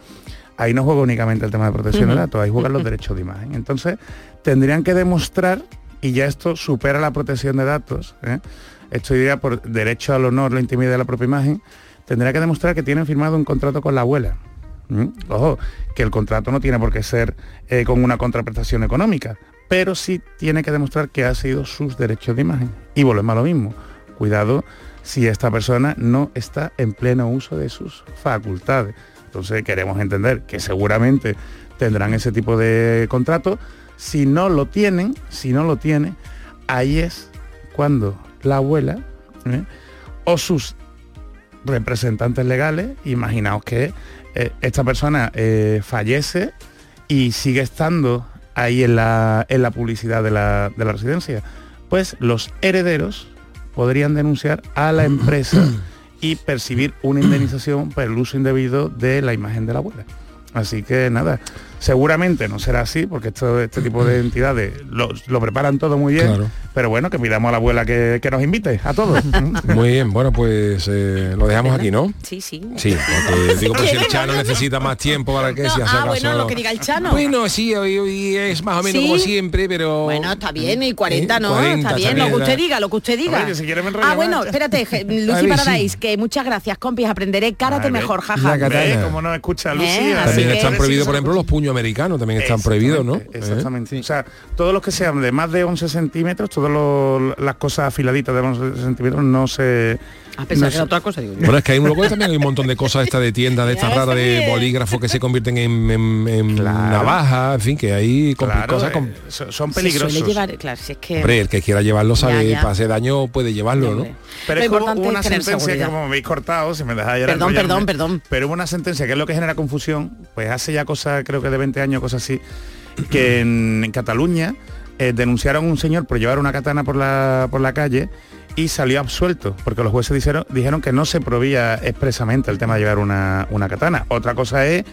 ahí no juega únicamente el tema de protección de datos, ahí juegan los derechos de imagen. Entonces, tendrían que demostrar, y ya esto supera la protección de datos, ¿eh? esto iría por derecho al honor, la intimidad de la propia imagen, tendría que demostrar que tienen firmado un contrato con la abuela. ¿Mm? Ojo, que el contrato no tiene por qué ser eh, con una contraprestación económica, pero sí tiene que demostrar que ha sido sus derechos de imagen. Y volvemos a lo mismo. Cuidado si esta persona no está en pleno uso de sus facultades. Entonces queremos entender que seguramente tendrán ese tipo de contrato. Si no lo tienen, si no lo tienen, ahí es cuando la abuela ¿eh? o sus representantes legales, imaginaos que eh, esta persona eh, fallece y sigue estando ahí en la, en la publicidad de la, de la residencia, pues los herederos podrían denunciar a la empresa y percibir una indemnización por el uso indebido de la imagen de la abuela. Así que nada, seguramente no será así, porque esto, este tipo de entidades lo, lo preparan todo muy bien, Claro. pero bueno, que pidamos a la abuela que, que nos invite a todos. Muy bien, bueno, pues eh, lo dejamos aquí, ¿no? Sí, sí. Sí, porque digo, pues si el Chano necesita más tiempo para que No, si hace ah, bueno, lo que diga el Chano. Bueno, sí, hoy, hoy es más o menos ¿Sí? como siempre, pero... Bueno, está bien, y 40 Eh, no, 40, está bien, está lo que usted diga, lo que usted diga. Si quiere me enrollo ah, bueno, espérate, Lucy ver, Paradise, que muchas gracias, compis, aprenderé cárate mejor, jaja. la katana. ¿Ve cómo no escucha Lucía? Eh, así También que- están prohibidos, por ejemplo, los puños americanos, también están prohibidos, ¿no? Exactamente. O sea, todos los que sean de más de 11 centímetros, todas las cosas afiladitas de 11 centímetros no se... A pesar no que era se- otra cosa, digo yo. Bueno, es que hay un luego también hay un montón de cosas estas de tiendas de estas raras de bolígrafos que se convierten en, en- en navaja, en fin, que hay Claro, cosas eh, con... son- son Se peligrosos. suele llevar, claro, si es que... Hombre, el que quiera llevarlo sabe, Ya, ya. para hacer daño puede llevarlo, ¿no? Pero Lo es importante una es tener sentencia que como me habéis cortado, si me dejáis Perdón, perdón, perdón. Pero hubo una sentencia que es lo que genera confusión, pues hace ya cosas, creo que de 20 años, cosas así, que en, en Cataluña eh, denunciaron a un señor por llevar una katana por la, por la calle y salió absuelto, porque los jueces dijeron, dijeron que no se probía expresamente el tema de llevar una, una katana. Otra cosa es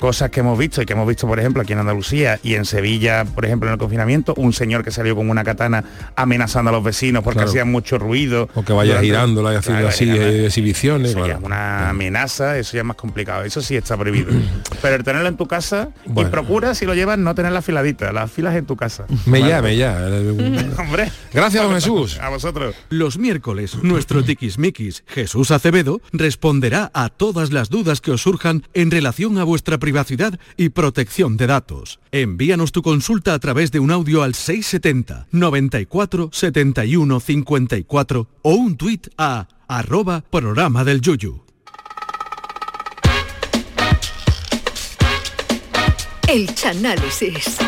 cosas que hemos visto y que hemos visto, por ejemplo, aquí en Andalucía y en Sevilla, por ejemplo, en el confinamiento, un señor que salió con una katana amenazando a los vecinos porque Claro. hacían mucho ruido. O que vaya durante- girándola y haciendo Claro, así eh, exhibiciones. eso ya es una amenaza, eso ya es más complicado, eso sí está prohibido. Pero el tenerlo en tu casa Bueno. y procura si lo llevas no tener la filadita, las filas en tu casa. Me Vale. llame ya. Hombre. Gracias, don Jesús. A vosotros. Los miércoles, nuestro tiquismiquis Jesús Acevedo responderá a todas las dudas que os surjan en relación a vuestra privacidad y protección de datos. Envíanos tu consulta a través de un audio al 670 94 71 54 o un tuit a arroba programa del Yuyu. El Chanálisis.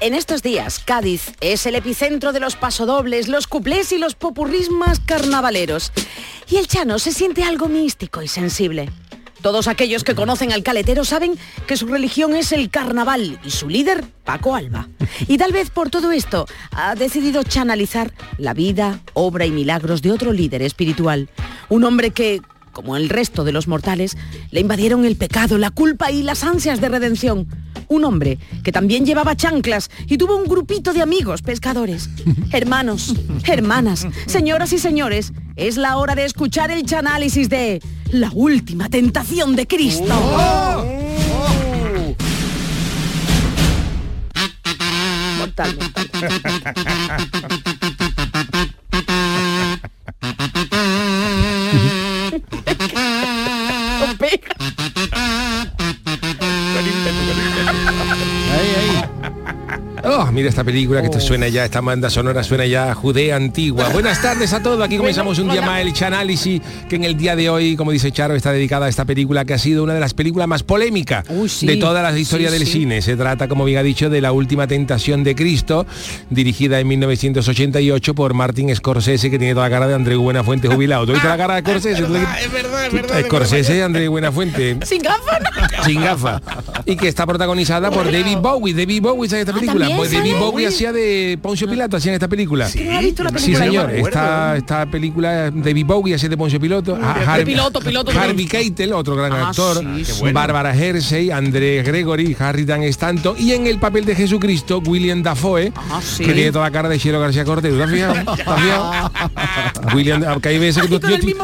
En estos días, Cádiz es el epicentro de los pasodobles, los cuplés y los popurrismas carnavaleros. Y el Chano se siente algo místico y sensible. Todos aquellos que conocen al caletero saben que su religión es el carnaval y su líder, Paco Alba. Y tal vez por todo esto ha decidido chanalizar la vida, obra y milagros de otro líder espiritual. Un hombre que, como el resto de los mortales, le invadieron el pecado, la culpa y las ansias de redención. Un hombre que también llevaba chanclas y tuvo un grupito de amigos pescadores. Hermanos, hermanas, señoras y señores, es la hora de escuchar el chanálisis de La última tentación de Cristo. Mortal, mortal. Oh, mira esta película que esto suena ya, esta banda sonora suena ya Judea antigua. Buenas tardes a todos, aquí comenzamos un día más el Chanálisis, que en el día de hoy, como dice Charo, está dedicada a esta película que ha sido una de las películas más polémicas sí. de todas las historias Sí, del sí. cine. Se trata, como bien ha dicho, de La Última Tentación de Cristo, dirigida en 1988 por Martin Scorsese, que tiene toda la cara de André Buenafuente jubilado. ¿Tú viste la cara de Scorsese? ¿Tú- Es verdad, es verdad. Scorsese André Buenafuente. Sin gafas. Sin gafas. Y que está protagonizada por David Bowie. David Bowie, ¿sabes esta película? también Pues David Bowie hacía de Poncio Pilato, hacía en esta película. ¿Quién no ha visto la Sí, película? señor. Me acuerdo. Esta, esta película, David Bowie hacía de Poncio Piloto. De piloto, piloto, Harvey Keitel, otro gran Ah, actor. sí, bueno. Bárbara Hersey, André Gregory, Harry Dan Stanton. Y en el papel de Jesucristo, William Dafoe, sí. que tiene toda la cara de Chelo García Cortés. ¿Tú te has fijado? William, que hay veces que tú- yo, estoy-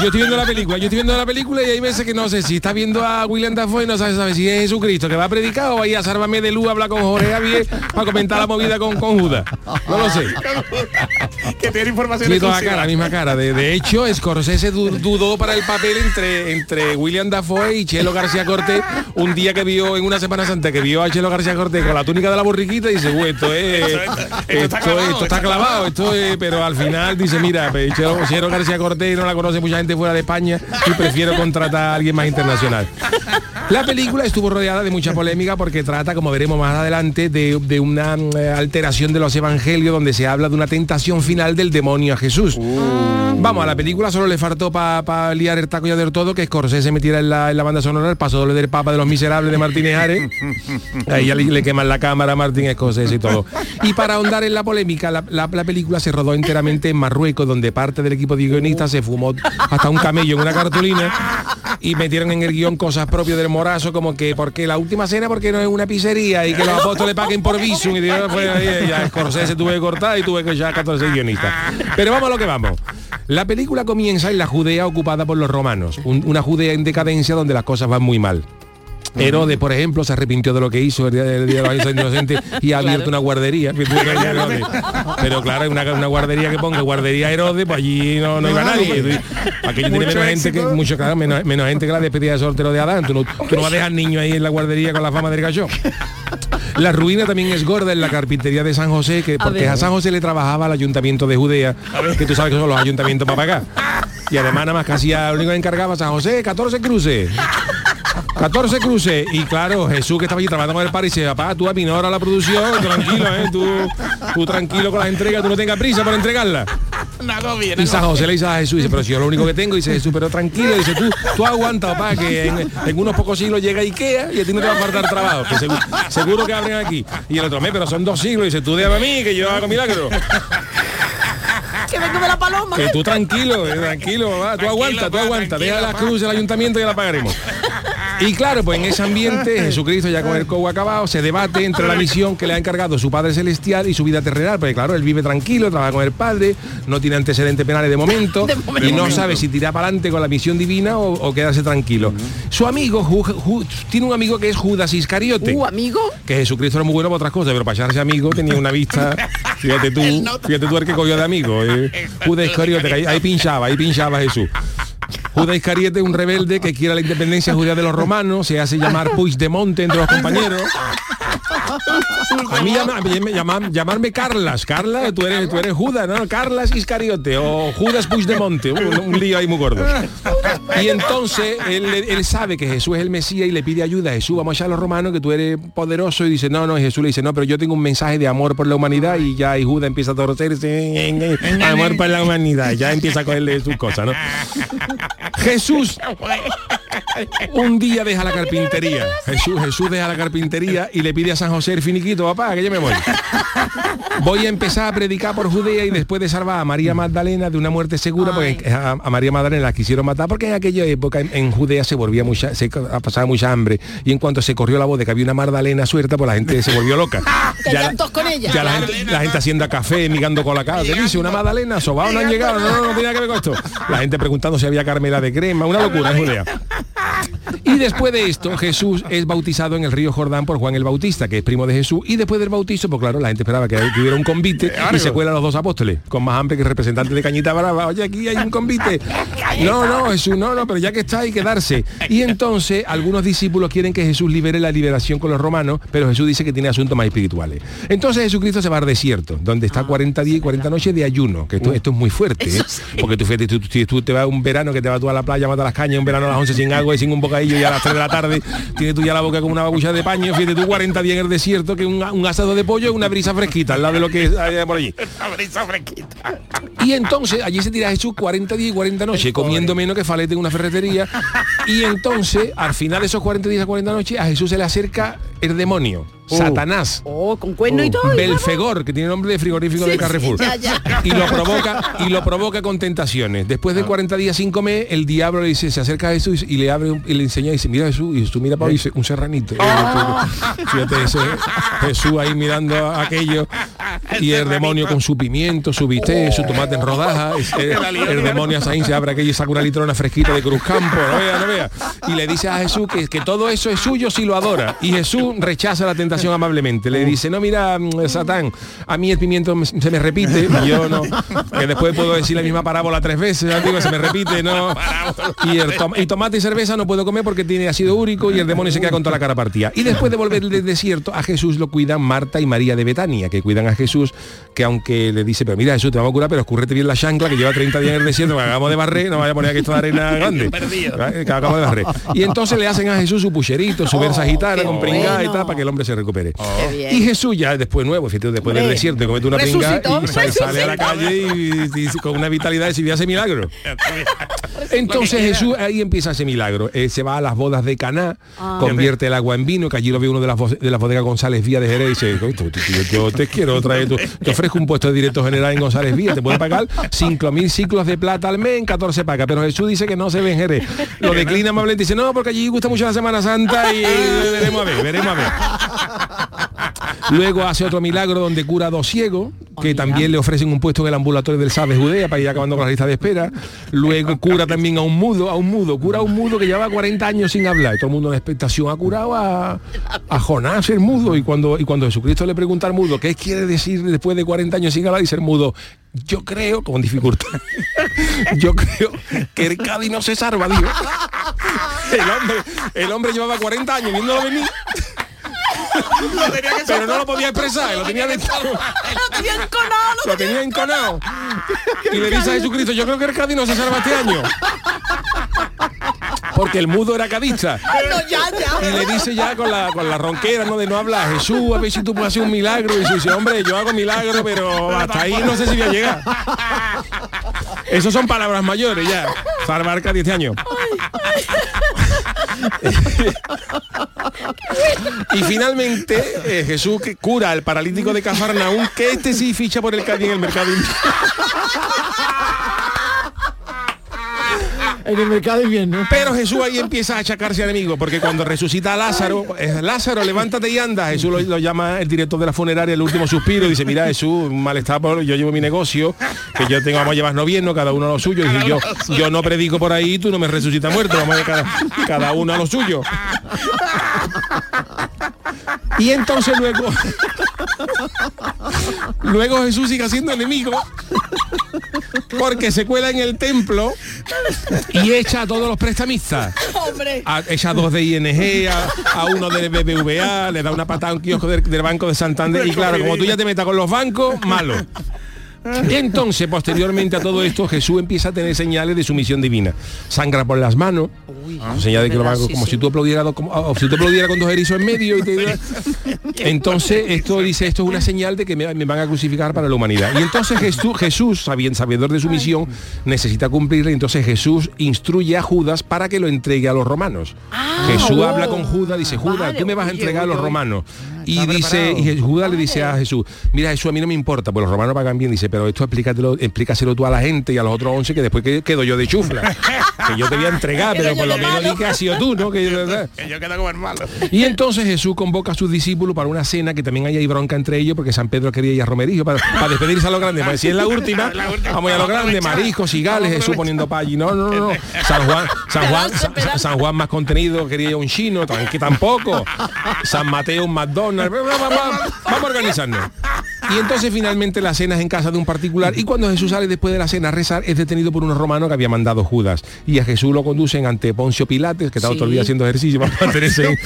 yo estoy viendo la película, yo estoy viendo la película y hay veces que no sé si estás viendo a William Dafoe y no sabes, sabes si es Jesucristo que va a predicar o va a ir a Sálvame de Luz a hablar con Jorge Javier comentar la movida con, con Judas. No lo sé. que tiene información Tiene toda la exclusiva. cara, la misma cara. De, de hecho, Scorsese du- dudó para el papel entre, entre William Dafoe y Chelo García Cortés un día que vio, en una Semana Santa, que vio a Chelo García Cortés con la túnica de la borriquita y dice, "Uy, esto es... Esto, es- esto está clavado, esto es... Pero al final dice, mira, pues, Chelo, Chelo García Cortés no la conoce mucha gente fuera de España y prefiero contratar a alguien más internacional. La película estuvo rodeada de mucha polémica porque trata, como veremos más adelante, de, de una eh, alteración de los evangelios donde se habla de una tentación final del demonio a Jesús. Vamos, a la película solo le faltó para liar el taco ya del todo que Scorsese metiera en la, en la banda sonora el paso doble del Papa de los Miserables de Martínez Ares. Ahí ya le, le queman la cámara a Martín Scorsese y todo. Y para ahondar en la polémica, la, la- la película se rodó enteramente en Marruecos, donde parte del equipo de guionistas se fumó hasta un camello en una cartulina y metieron en el guion cosas propias del morazo como que porque la última cena porque no es una pizzería y que los apóstoles paguen por ahí, ya Scorsese tuve que cortar y tuve que ya 14 guionistas pero vamos a lo que vamos la película comienza en la Judea ocupada por los romanos un- una Judea en decadencia donde las cosas van muy mal Herodes, por ejemplo, se arrepintió de lo que hizo el día, el día de los años inocentes y ha abierto una guardería. Pero claro, una, una guardería que ponga guardería Herodes, pues allí no, no iba nadie. Aquello tiene menos gente que mucho, claro, menos, menos gente que la despedida de soltero de Adán. Tú no, tú no vas a dejar niños ahí en la guardería con la fama del gallo. La ruina también es gorda en la carpintería de San José, que porque a, San José le trabajaba al ayuntamiento de Judea, que tú sabes que son los ayuntamientos para pagar. Y además nada más que hacía, lo único que encargaba San José, 14 cruces. 14 cruces. Y claro Jesús que estaba allí trabajando con el padre y dice papá tú aminora la producción tranquilo eh tú, tú tranquilo con las entregas tú no tengas prisa por entregarla y San José le dice a Jesús dice pero si yo lo único que tengo dice Jesús pero tranquilo dice tú tú aguanta papá que en, en unos pocos siglos llega Ikea y a ti no te va a faltar trabajo que seguro, seguro que abren aquí y el otro mes pero son dos siglos dice tú déjame a mí que yo hago milagro Que me come la paloma. que tú tranquilo, eh, tranquilo, mamá, tú aguanta, tú aguanta, deja las cruces del ayuntamiento y ya la pagaremos. Y claro, pues en ese ambiente, Jesucristo ya con el cobo acabado, se debate entre la misión que le ha encargado su Padre Celestial y su vida terrenal, porque claro, él vive tranquilo, trabaja con el Padre, no tiene antecedentes penales de momento, De momento. y no sabe si tirar para adelante con la misión divina o, o quedarse tranquilo. Su amigo, Ju- Ju- tiene un amigo que es Judas Iscariote. Uh, amigo. Que Jesucristo era muy bueno para otras cosas, pero para echarse amigo tenía una vista. Fíjate tú, fíjate tú el que cogió de amigo. eh. Judas Iscariote, que ahí, ahí pinchaba, ahí pinchaba Jesús. Judas Iscariote, un rebelde que quiere la independencia judía de los romanos, se hace llamar Puigdemonte entre los compañeros. A mí llama- me llama- llamarme Carlas. Carla, tú eres, tú eres Judas, ¿no? Carlas Iscariote o Judas Puigdemonte. Un, un lío ahí muy gordo. Y entonces él, sabe que Jesús es el Mesías y le pide ayuda a Jesús. Vamos a echar a los romanos que tú eres poderoso. Y dice, no, no, y Jesús le dice, no, pero yo tengo un mensaje de amor por la humanidad y ya y Judas empieza a torcerse. Amor por la humanidad. Ya empieza a cogerle sus cosas, ¿no? Jesús un día deja la carpintería. Jesús, Jesús deja la carpintería y le pide a San José el finiquito, papá, que yo me voy. Voy a empezar a predicar por Judea y después de salvar a María Magdalena de una muerte segura, porque a, a María Magdalena la quisieron matar, porque en aquella época en, en Judea se volvía mucha, se pasaba mucha hambre. Y en cuanto se corrió la voz de que había una Magdalena suelta, pues la gente se volvió loca. Ya la- llantos con ella. ya la gente, la gente haciendo café, migando con la cara. ¿Qué dice? ¿Una magdalena? ¿Sobao no han llegado? No, no, no que ver con esto. La gente preguntando si había carmela de crema. Una locura en Judea. Y después de esto, Jesús es bautizado en el río Jordán por Juan el Bautista, que es primo de Jesús. Y después del bautizo, pues claro, la gente esperaba que hubiera un convite y se cuelan los dos apóstoles, con más hambre que el representante de Cañita Brava. Oye, aquí hay un convite. No, no, Jesús, no, no, pero ya que está hay que darse. Y entonces algunos discípulos quieren que Jesús libere la liberación con los romanos, pero Jesús dice que tiene asuntos más espirituales. Entonces Jesucristo se va al desierto, donde está 40 días y 40 noches de ayuno, que esto, esto es muy fuerte, ¿eh? porque tú fíjate, tú, tú- tú te vas un verano que te vas tú a la playa, mata las cañas, un verano a las 11 sin agua y sin un bocadillo y a las 3 de la tarde tienes tú ya la boca como una babucha de paño, fíjate tú 40 días en el desierto, que un, un asado de pollo y una brisa fresquita, al lado de lo que hay por allí. Y entonces allí se tira Jesús 40 días y 40 noches, comiendo menos que falete en una ferretería. Y entonces, al final de esos 40 días y 40 noches, a Jesús se le acerca el demonio, Uh. Satanás, Oh, con cuerno y todo. y Belfegor, que tiene nombre de frigorífico Sí, de sí, Carrefour. ya, ya. Y lo provoca y lo provoca con tentaciones. Después de 40 días sin comer, el diablo le dice, se acerca a Jesús y le abre y le enseña y dice, mira Jesús, y Jesús mira para dice, un serranito. Fíjate ese Jesús ahí mirando aquello y el demonio con su pimiento, su bistec, su tomate en rodajas. el, el demonio Asaín se abre aquello y saca una litrona fresquita de Cruz Campo, no vea, no vea. Y le dice a Jesús que, que todo eso es suyo si lo adora. Y Jesús rechaza la tentación amablemente. Le dice, no, mira, mm, Satán, a mí el pimiento se me repite, y yo no. Que después puedo decir la misma parábola tres veces, digo, se me repite, no. Y, el tom- y tomate y cerveza no puedo comer porque tiene ácido úrico y el demonio se queda con toda la cara partida. Y después de volver del desierto, a Jesús lo cuidan Marta y María de Betania, que cuidan a Jesús, que aunque le dice, pero mira Jesús, te vamos a curar, pero escúrrete bien la chancla, que lleva 30 días en el desierto, que acabamos de barrer, no vaya a poner aquí toda arena grande. ¿vale? Que acabamos de barrer. Y entonces le hacen a Jesús su pucherito, su versa gitana, con pringada y tal, para que el hombre se recupere. Bien. Y Jesús ya después nuevo, fíjate, después del desierto, te comete una pringada y sale, sale a la calle y, y- y con una vitalidad de si hace milagro. Entonces Jesús ahí empieza ese milagro. Eh, se va a las bodas de Caná, Ah. convierte el agua en vino, que allí lo ve uno de las, de las bodegas González Vía de Jerez y dice, "Oye, tú- tú- yo, yo te quiero te ofrezco un puesto de director general en González Vía, te puedo pagar 5.000 ciclos de plata al mes en 14 pagas, pero Jesús dice que no se ve. Lo declina amablemente y dice, no, porque allí gusta mucho la Semana Santa y veremos a ver, veremos a ver. Luego hace otro milagro donde cura a dos ciegos, que también le ofrecen un puesto en el ambulatorio del SAD de Judea para ir acabando con la lista de espera. Luego cura también a un mudo, a un mudo, cura a un mudo que lleva 40 años sin hablar. Y todo el mundo en expectación ha curado a, a Jonás el mudo. Y cuando, y cuando Jesucristo le pregunta al mudo, ¿qué quiere decir después de 40 años sin hablar? Dice el mudo, yo creo, con dificultad, yo creo que el Cádiz no se salva, digo. El hombre, el hombre llevaba 40 años viéndolo venir. Pero no lo podía expresar, lo tenía dentro. Lo tenía enconado, lo Lo tenía enconado. Y le dice a Jesucristo, yo creo que el Cádiz no se salva este año. Porque el mudo era cadista. No, ya, ya. Y le dice ya con la, con la ronquera, ¿no? De no hablar, Jesús, a ver si tú puedes hacer un milagro. Y dice, hombre, yo hago milagro, pero hasta ahí no sé si voy a llegar. Esos son palabras mayores ya. Salvar Cádiz este año. y finalmente eh, Jesús que cura al paralítico de Cafarnaún, que este sí ficha por el Cádiz en el mercado. En el mercado de invierno. Pero Jesús ahí empieza a achacarse al enemigo, porque cuando resucita a Lázaro, es, Lázaro, levántate y anda. Jesús lo, lo llama el director de la funeraria, el último suspiro, y dice, mira Jesús, mal está, por- yo llevo mi negocio, que yo tengo, vamos a llevarnos bien, ¿no? cada uno a lo suyo. Y yo, yo no predico por ahí, tú no me resucitas muerto, vamos a cada, cada uno a lo suyo. Y entonces luego, luego Jesús sigue siendo enemigo, porque se cuela en el templo y echa a todos los prestamistas. Hombre. A- echa a dos de ING, a, a uno de BBVA, le da una patada a un kiosco del, del Banco de Santander y claro, como tú ya te metas con los bancos, malo. Entonces, posteriormente a todo esto, Jesús empieza a tener señales de su misión divina. Sangra por las manos, señal de que lo sí, como sí. si tú aplaudieras como- si tú aplaudieras con dos erizos en medio y te- entonces esto dice esto es una señal de que me, me van a crucificar para la humanidad. Y entonces Jesús, Jesús sabedor de su misión necesita cumplirla y entonces Jesús instruye a Judas para que lo entregue a los romanos. Jesús habla con Judas dice Judas Vale, tú me vas a oye, entregar a los oye. romanos y dice y Judas le dice a Jesús mira Jesús a mí no me importa pues los romanos pagan bien dice pero esto explícatelo explícaselo tú a la gente y a los otros 11 que después que- quedo yo de chufla que yo te voy a entregar pero por lo menos di que has sido tú no que yo quedo como el malo. y entonces Jesús convoca a sus discípulos para una cena que también hay ahí bronca entre ellos porque San Pedro quería ir a Romerillo para, para despedirse a los grandes. Pues si es la última, vamos a los grandes, mariscos, cigales, Jesús poniendo pa' allí. No, no, no, no. San Juan, San Juan, San, San Juan más contenido, quería ir a un chino, que tampoco. San Mateo, un McDonald's. Vamos, organizarnos. Y entonces finalmente la cena es en casa de un particular y cuando Jesús sale después de la cena a rezar es detenido por unos romanos que había mandado Judas y a Jesús lo conducen ante Poncio Pilates que está otro Sí. día haciendo ejercicio para mantenerse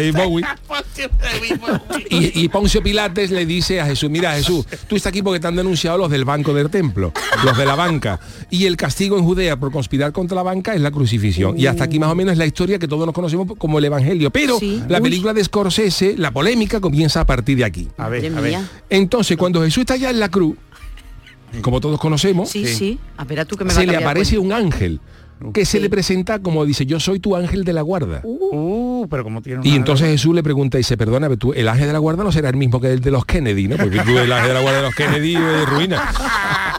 en Bowie. Y, y Poncio Pilates le dice a Jesús, mira Jesús, tú estás aquí porque te han denunciado los del banco del templo, los de la banca. Y el castigo en Judea por conspirar contra la banca es la crucifixión. Y hasta aquí más o menos es la historia que todos nos conocemos como el Evangelio. Pero Sí. la Uy. película de Scorsese, la polémica comienza a partir de aquí. A ver, a ver. Entonces, cuando Jesús está ya en la cruz, como todos conocemos, Sí, sí. A ver, a tú que me se le aparece cuenta. un ángel que se le presenta como dice, yo soy tu ángel de la guarda. Uh, pero como tiene Y entonces Jesús le pregunta y dice, perdóname, tú, el ángel de la guarda no será el mismo que el de los Kennedy, ¿no? Porque tú el ángel de la guarda de los Kennedy de ruina.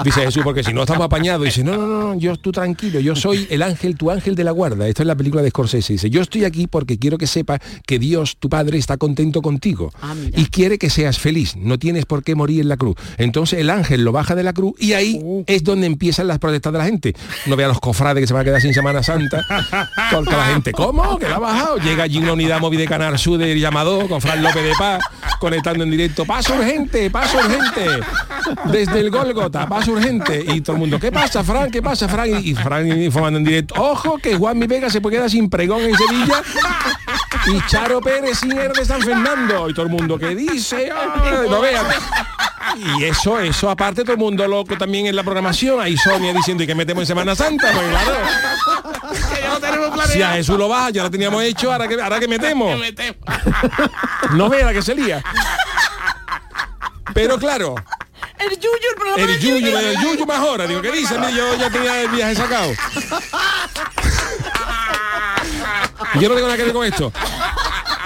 Dice Jesús, porque si no estamos apañados. Dice, no, no, no, yo tú tranquilo, yo soy el ángel, tu ángel de la guarda. Esto es la película de Scorsese. Dice, yo estoy aquí porque quiero que sepas que Dios, tu Padre, está contento contigo. y quiere que seas feliz. No tienes por qué morir en la cruz. Entonces el ángel lo baja de la cruz y ahí es donde empiezan las protestas de la gente. No vea los cofrades que se van a sin Semana Santa. Porque la gente, ¿cómo? ¿Que la ha bajado? Llega allí una unidad móvil de Canal Sur de llamado con Fran López de Paz, conectando en directo. Paso urgente, paso urgente. Desde el Golgota, paso urgente. Y todo el mundo, ¿qué pasa, Fran? ¿Qué pasa, Fran? Y, y Fran informando en directo. Ojo que Juan Mi Vega se puede quedar sin pregón en Sevilla. Y Charo Pérez sin de San Fernando. Y todo el mundo, ¿qué dice? Ay, no vean. Y eso, eso aparte todo el mundo loco también en la programación. Ahí Sonia diciendo y que metemos en Semana Santa. Pues claro. Si a Jesús lo baja, ya lo teníamos hecho, ahora que, ahora que metemos. No vea la que se lía. Pero claro, El yuyu, el programa el yuyu, el más. Digo, ¿qué dice? Yo ya tenía el viaje sacado. Yo no tengo nada que ver con esto.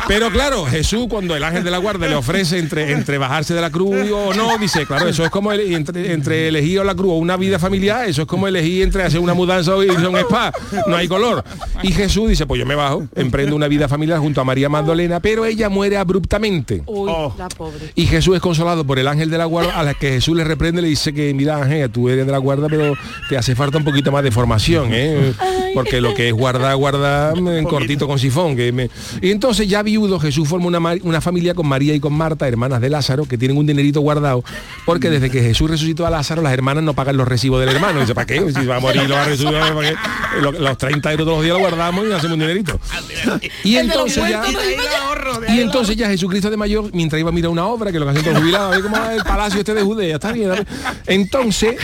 Pero claro, Jesús cuando el ángel de la guarda le ofrece entre, entre bajarse de la cruz o no, dice, claro, eso es como el- entre, entre elegir o la cruz o una vida familiar, eso es como elegir entre hacer una mudanza o irse a un spa, no hay color. Y Jesús dice, pues yo me bajo, emprendo una vida familiar junto a María Magdalena, pero ella muere abruptamente. Uy, Oh. la pobre. Y Jesús es consolado por el ángel de la guarda, a la que Jesús le reprende, le dice que, mira, Ángel, tú eres de la guarda, pero te hace falta un poquito más de formación, ¿eh? Porque lo que es guardar, guardar en cortito con sifón. Que me... Y entonces ya viudo, Jesús forma una, una familia con María y con Marta, hermanas de Lázaro, que tienen un dinerito guardado, porque desde que Jesús resucitó a Lázaro, las hermanas no pagan los recibos del hermano. Dice, ¿para qué? Si va a morir, lo va a resucitar, ¿para qué? Lo- Los 30 euros todos los días lo guardamos y hacemos un dinerito. Y entonces ya... muertos, Y entonces ya Jesucristo de mayor, mientras iba a mirar una obra, que lo que hacen todos los jubilados, a ver cómo es el palacio este de Judea, está bien. a ver. Entonces,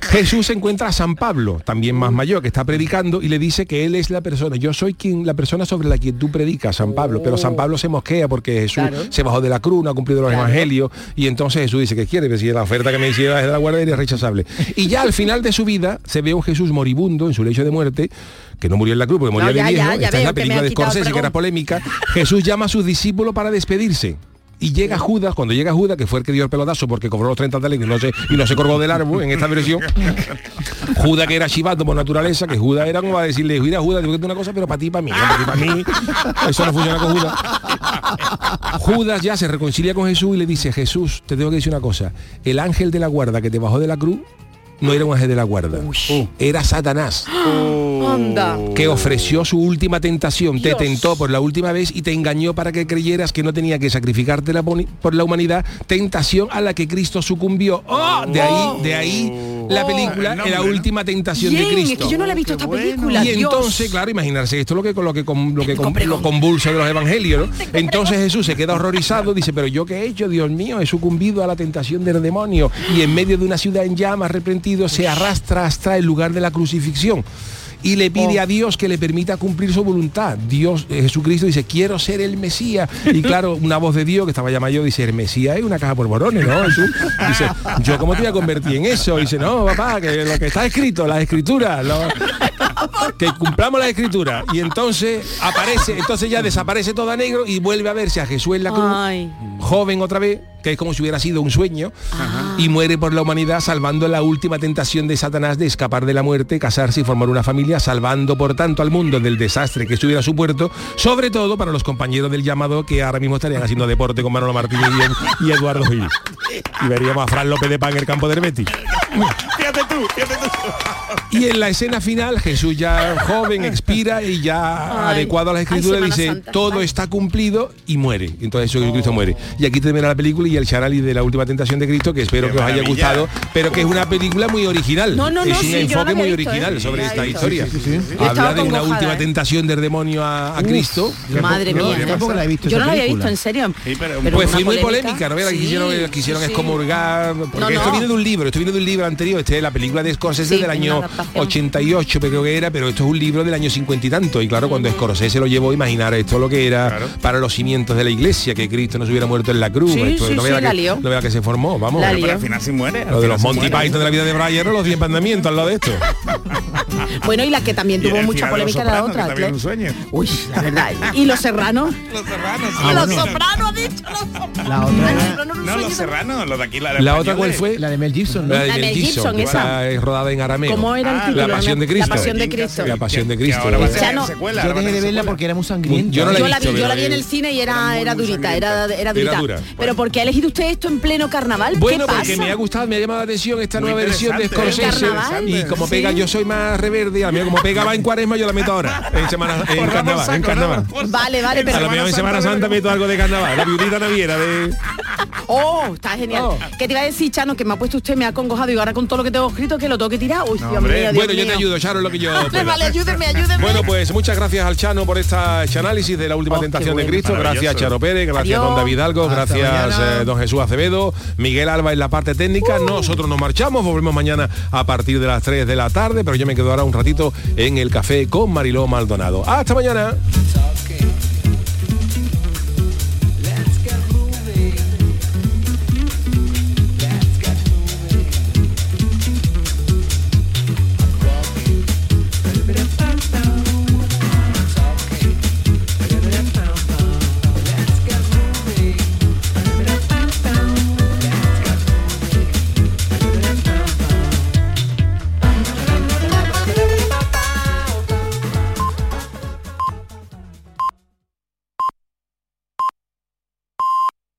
Jesús se encuentra a San Pablo, también más mayor, que está predicando y le dice que él es la persona, yo soy quien, la persona sobre la que tú predicas, San Pablo, pero San Pablo se mosquea porque Jesús Claro. se bajó de la cruz, no ha cumplido los Claro. evangelios y entonces Jesús dice que quiere, que si la oferta que me hiciera es de la guardia era rechazable. Y ya al final de su vida se ve un Jesús moribundo en su lecho de muerte, que no murió en la cruz, porque murió No, de viejo, ya, ya esta es la película de Scorsese que era polémica, Jesús llama a sus discípulos para despedirse. Y llega Judas, cuando llega Judas, que fue el que dio el pelotazo porque cobró los 30 talentos y no se, y no se colgó del árbol en esta versión. Judas que era chivato por naturaleza, que Judas era como va a decirle, mira Judas, digo que una cosa, pero para ti para mí, para ti y para mí. Eso no funciona con Judas. Judas ya se reconcilia con Jesús y le dice, Jesús, te tengo que decir una cosa. El ángel de la guarda que te bajó de la cruz no era un ángel de la guarda. Era Satanás Anda. que ofreció su última tentación, te tentó por la última vez y te engañó para que creyeras que no tenía que sacrificarte la por la humanidad, tentación a la que Cristo sucumbió. ¡Oh! De ahí, de ahí la película, el la última tentación Bien, de Cristo. es que yo no la he visto esta película. Y Dios. entonces, claro, imaginarse esto es lo que lo que con- lo que con- lo convulso de los evangelios, ¿no? Entonces Jesús se queda horrorizado, dice, pero yo qué he hecho, Dios mío, he sucumbido a la tentación del demonio y en medio de una ciudad en llamas, arrepentido, se arrastra hasta el lugar de la crucifixión. Y le pide a Dios que le permita cumplir su voluntad. Dios, eh, Jesucristo dice, quiero ser el Mesías. Y claro, una voz de Dios que estaba ya mayor dice, el Mesías es una caja por borones, ¿no? Dice, yo cómo te voy a convertir en eso. dice, no, papá, que lo que está escrito, las escrituras, lo- que cumplamos la escritura y entonces aparece entonces ya desaparece todo a negro y vuelve a verse a Jesús en la cruz Ay. joven otra vez que es como si hubiera sido un sueño y muere por la humanidad salvando la última tentación de Satanás de escapar de la muerte casarse y formar una familia salvando por tanto al mundo del desastre que estuviera a su puerto sobre todo para los compañeros del llamado que ahora mismo estarían haciendo deporte con Manolo Martínez y, y Eduardo Gil y veríamos a Fran López de Pan en el campo del Betis Fíjate tú, fíjate tú. y en la escena final Jesús ya joven expira y ya Ay, adecuado a las escrituras dice Santa. todo Ay. está cumplido y muere. Entonces Jesucristo muere. Y aquí termina la película y el charali de la última tentación de Cristo que espero Qué que os haya gustado, pero que es una película muy original. No, no, no, es un sí, enfoque muy visto, original ¿eh? sobre esta historia. Habla de una última ¿eh? tentación del demonio a, a Cristo. Madre mía. yo no la había visto, en serio. Pero- Pero pues fue muy polémica. quisieron, excomulgar, porque esto viene de un libro, esto viene de un libro anterior, este es la película de Scorsese del año una adaptación. 88, creo que era, pero esto es un libro del año 50 y tanto, y claro, cuando Scorsese lo llevó, imaginar esto lo que era para los cimientos de la iglesia, que Cristo no se hubiera muerto en la cruz, Sí, esto sí, no sí, vea la que, lió. no vea que se formó, vamos. La Pero lió. al final sí muere. Lo de los sí Monty muere. Python de la vida de Brian los 10 mandamientos al lado de esto. Bueno, y la que también tuvo mucha polémica era la otra. también un sueño. Uy, la verdad. ¿Y los serranos? Los serranos. Y los sopranos ha dicho los sopranos. La otra era No, los serranos, los de aquí, la de La otra cuál fue? la de Mel Gibson, ¿no? La de La Mel Gibson, esa. rodada en arameo. ¿Cómo era el Ah, título? La Pasión de La Cristo. Pasión de Cristo. La Pasión de Cristo. ahora va a ser Ya no- secuela, Yo a dejé de tener verla secuela. porque era muy sangrienta. Yo no la Yo la vi, visto, yo la vi en el cine y era, era muy, era muy durita, era, era durita. dura. Pero ¿por qué ha elegido usted esto en pleno carnaval? Bueno, ¿Qué porque pasa? me ha gustado, me ha llamado la atención esta Muy nueva versión de ¿eh? Scorsese y como Sí. pega yo soy más reverde, a mí como pega va en cuaresma yo la meto ahora en semana en carnaval, saco, en ¿no? carnaval. Vale, vale, A pero... lo mejor en Semana Santa meto algo de carnaval, la viudita naviera de Oh, está genial. Oh. ¿Qué te iba a decir, Chano? Que me ha puesto usted, me ha acongojado y ahora con todo lo que tengo escrito que lo tengo que tirar. Uy, Dios hombre. mío, Dios Bueno, yo te mío. ayudo, Charo, lo que yo Vale, pueda. vale, ayúdeme, ayúdeme. Bueno, pues muchas gracias al Chano por esta, este análisis de la última Oh, tentación de. Cristo. Gracias. Charo Pérez. Gracias, Adiós. don David Algo. Gracias, eh, don Jesús Acevedo. Miguel Alba en la parte técnica. Nosotros nos marchamos. Volvemos mañana a partir de las 3 de la tarde. Pero yo me quedo ahora un ratito en el café con Mariló Maldonado. Hasta mañana.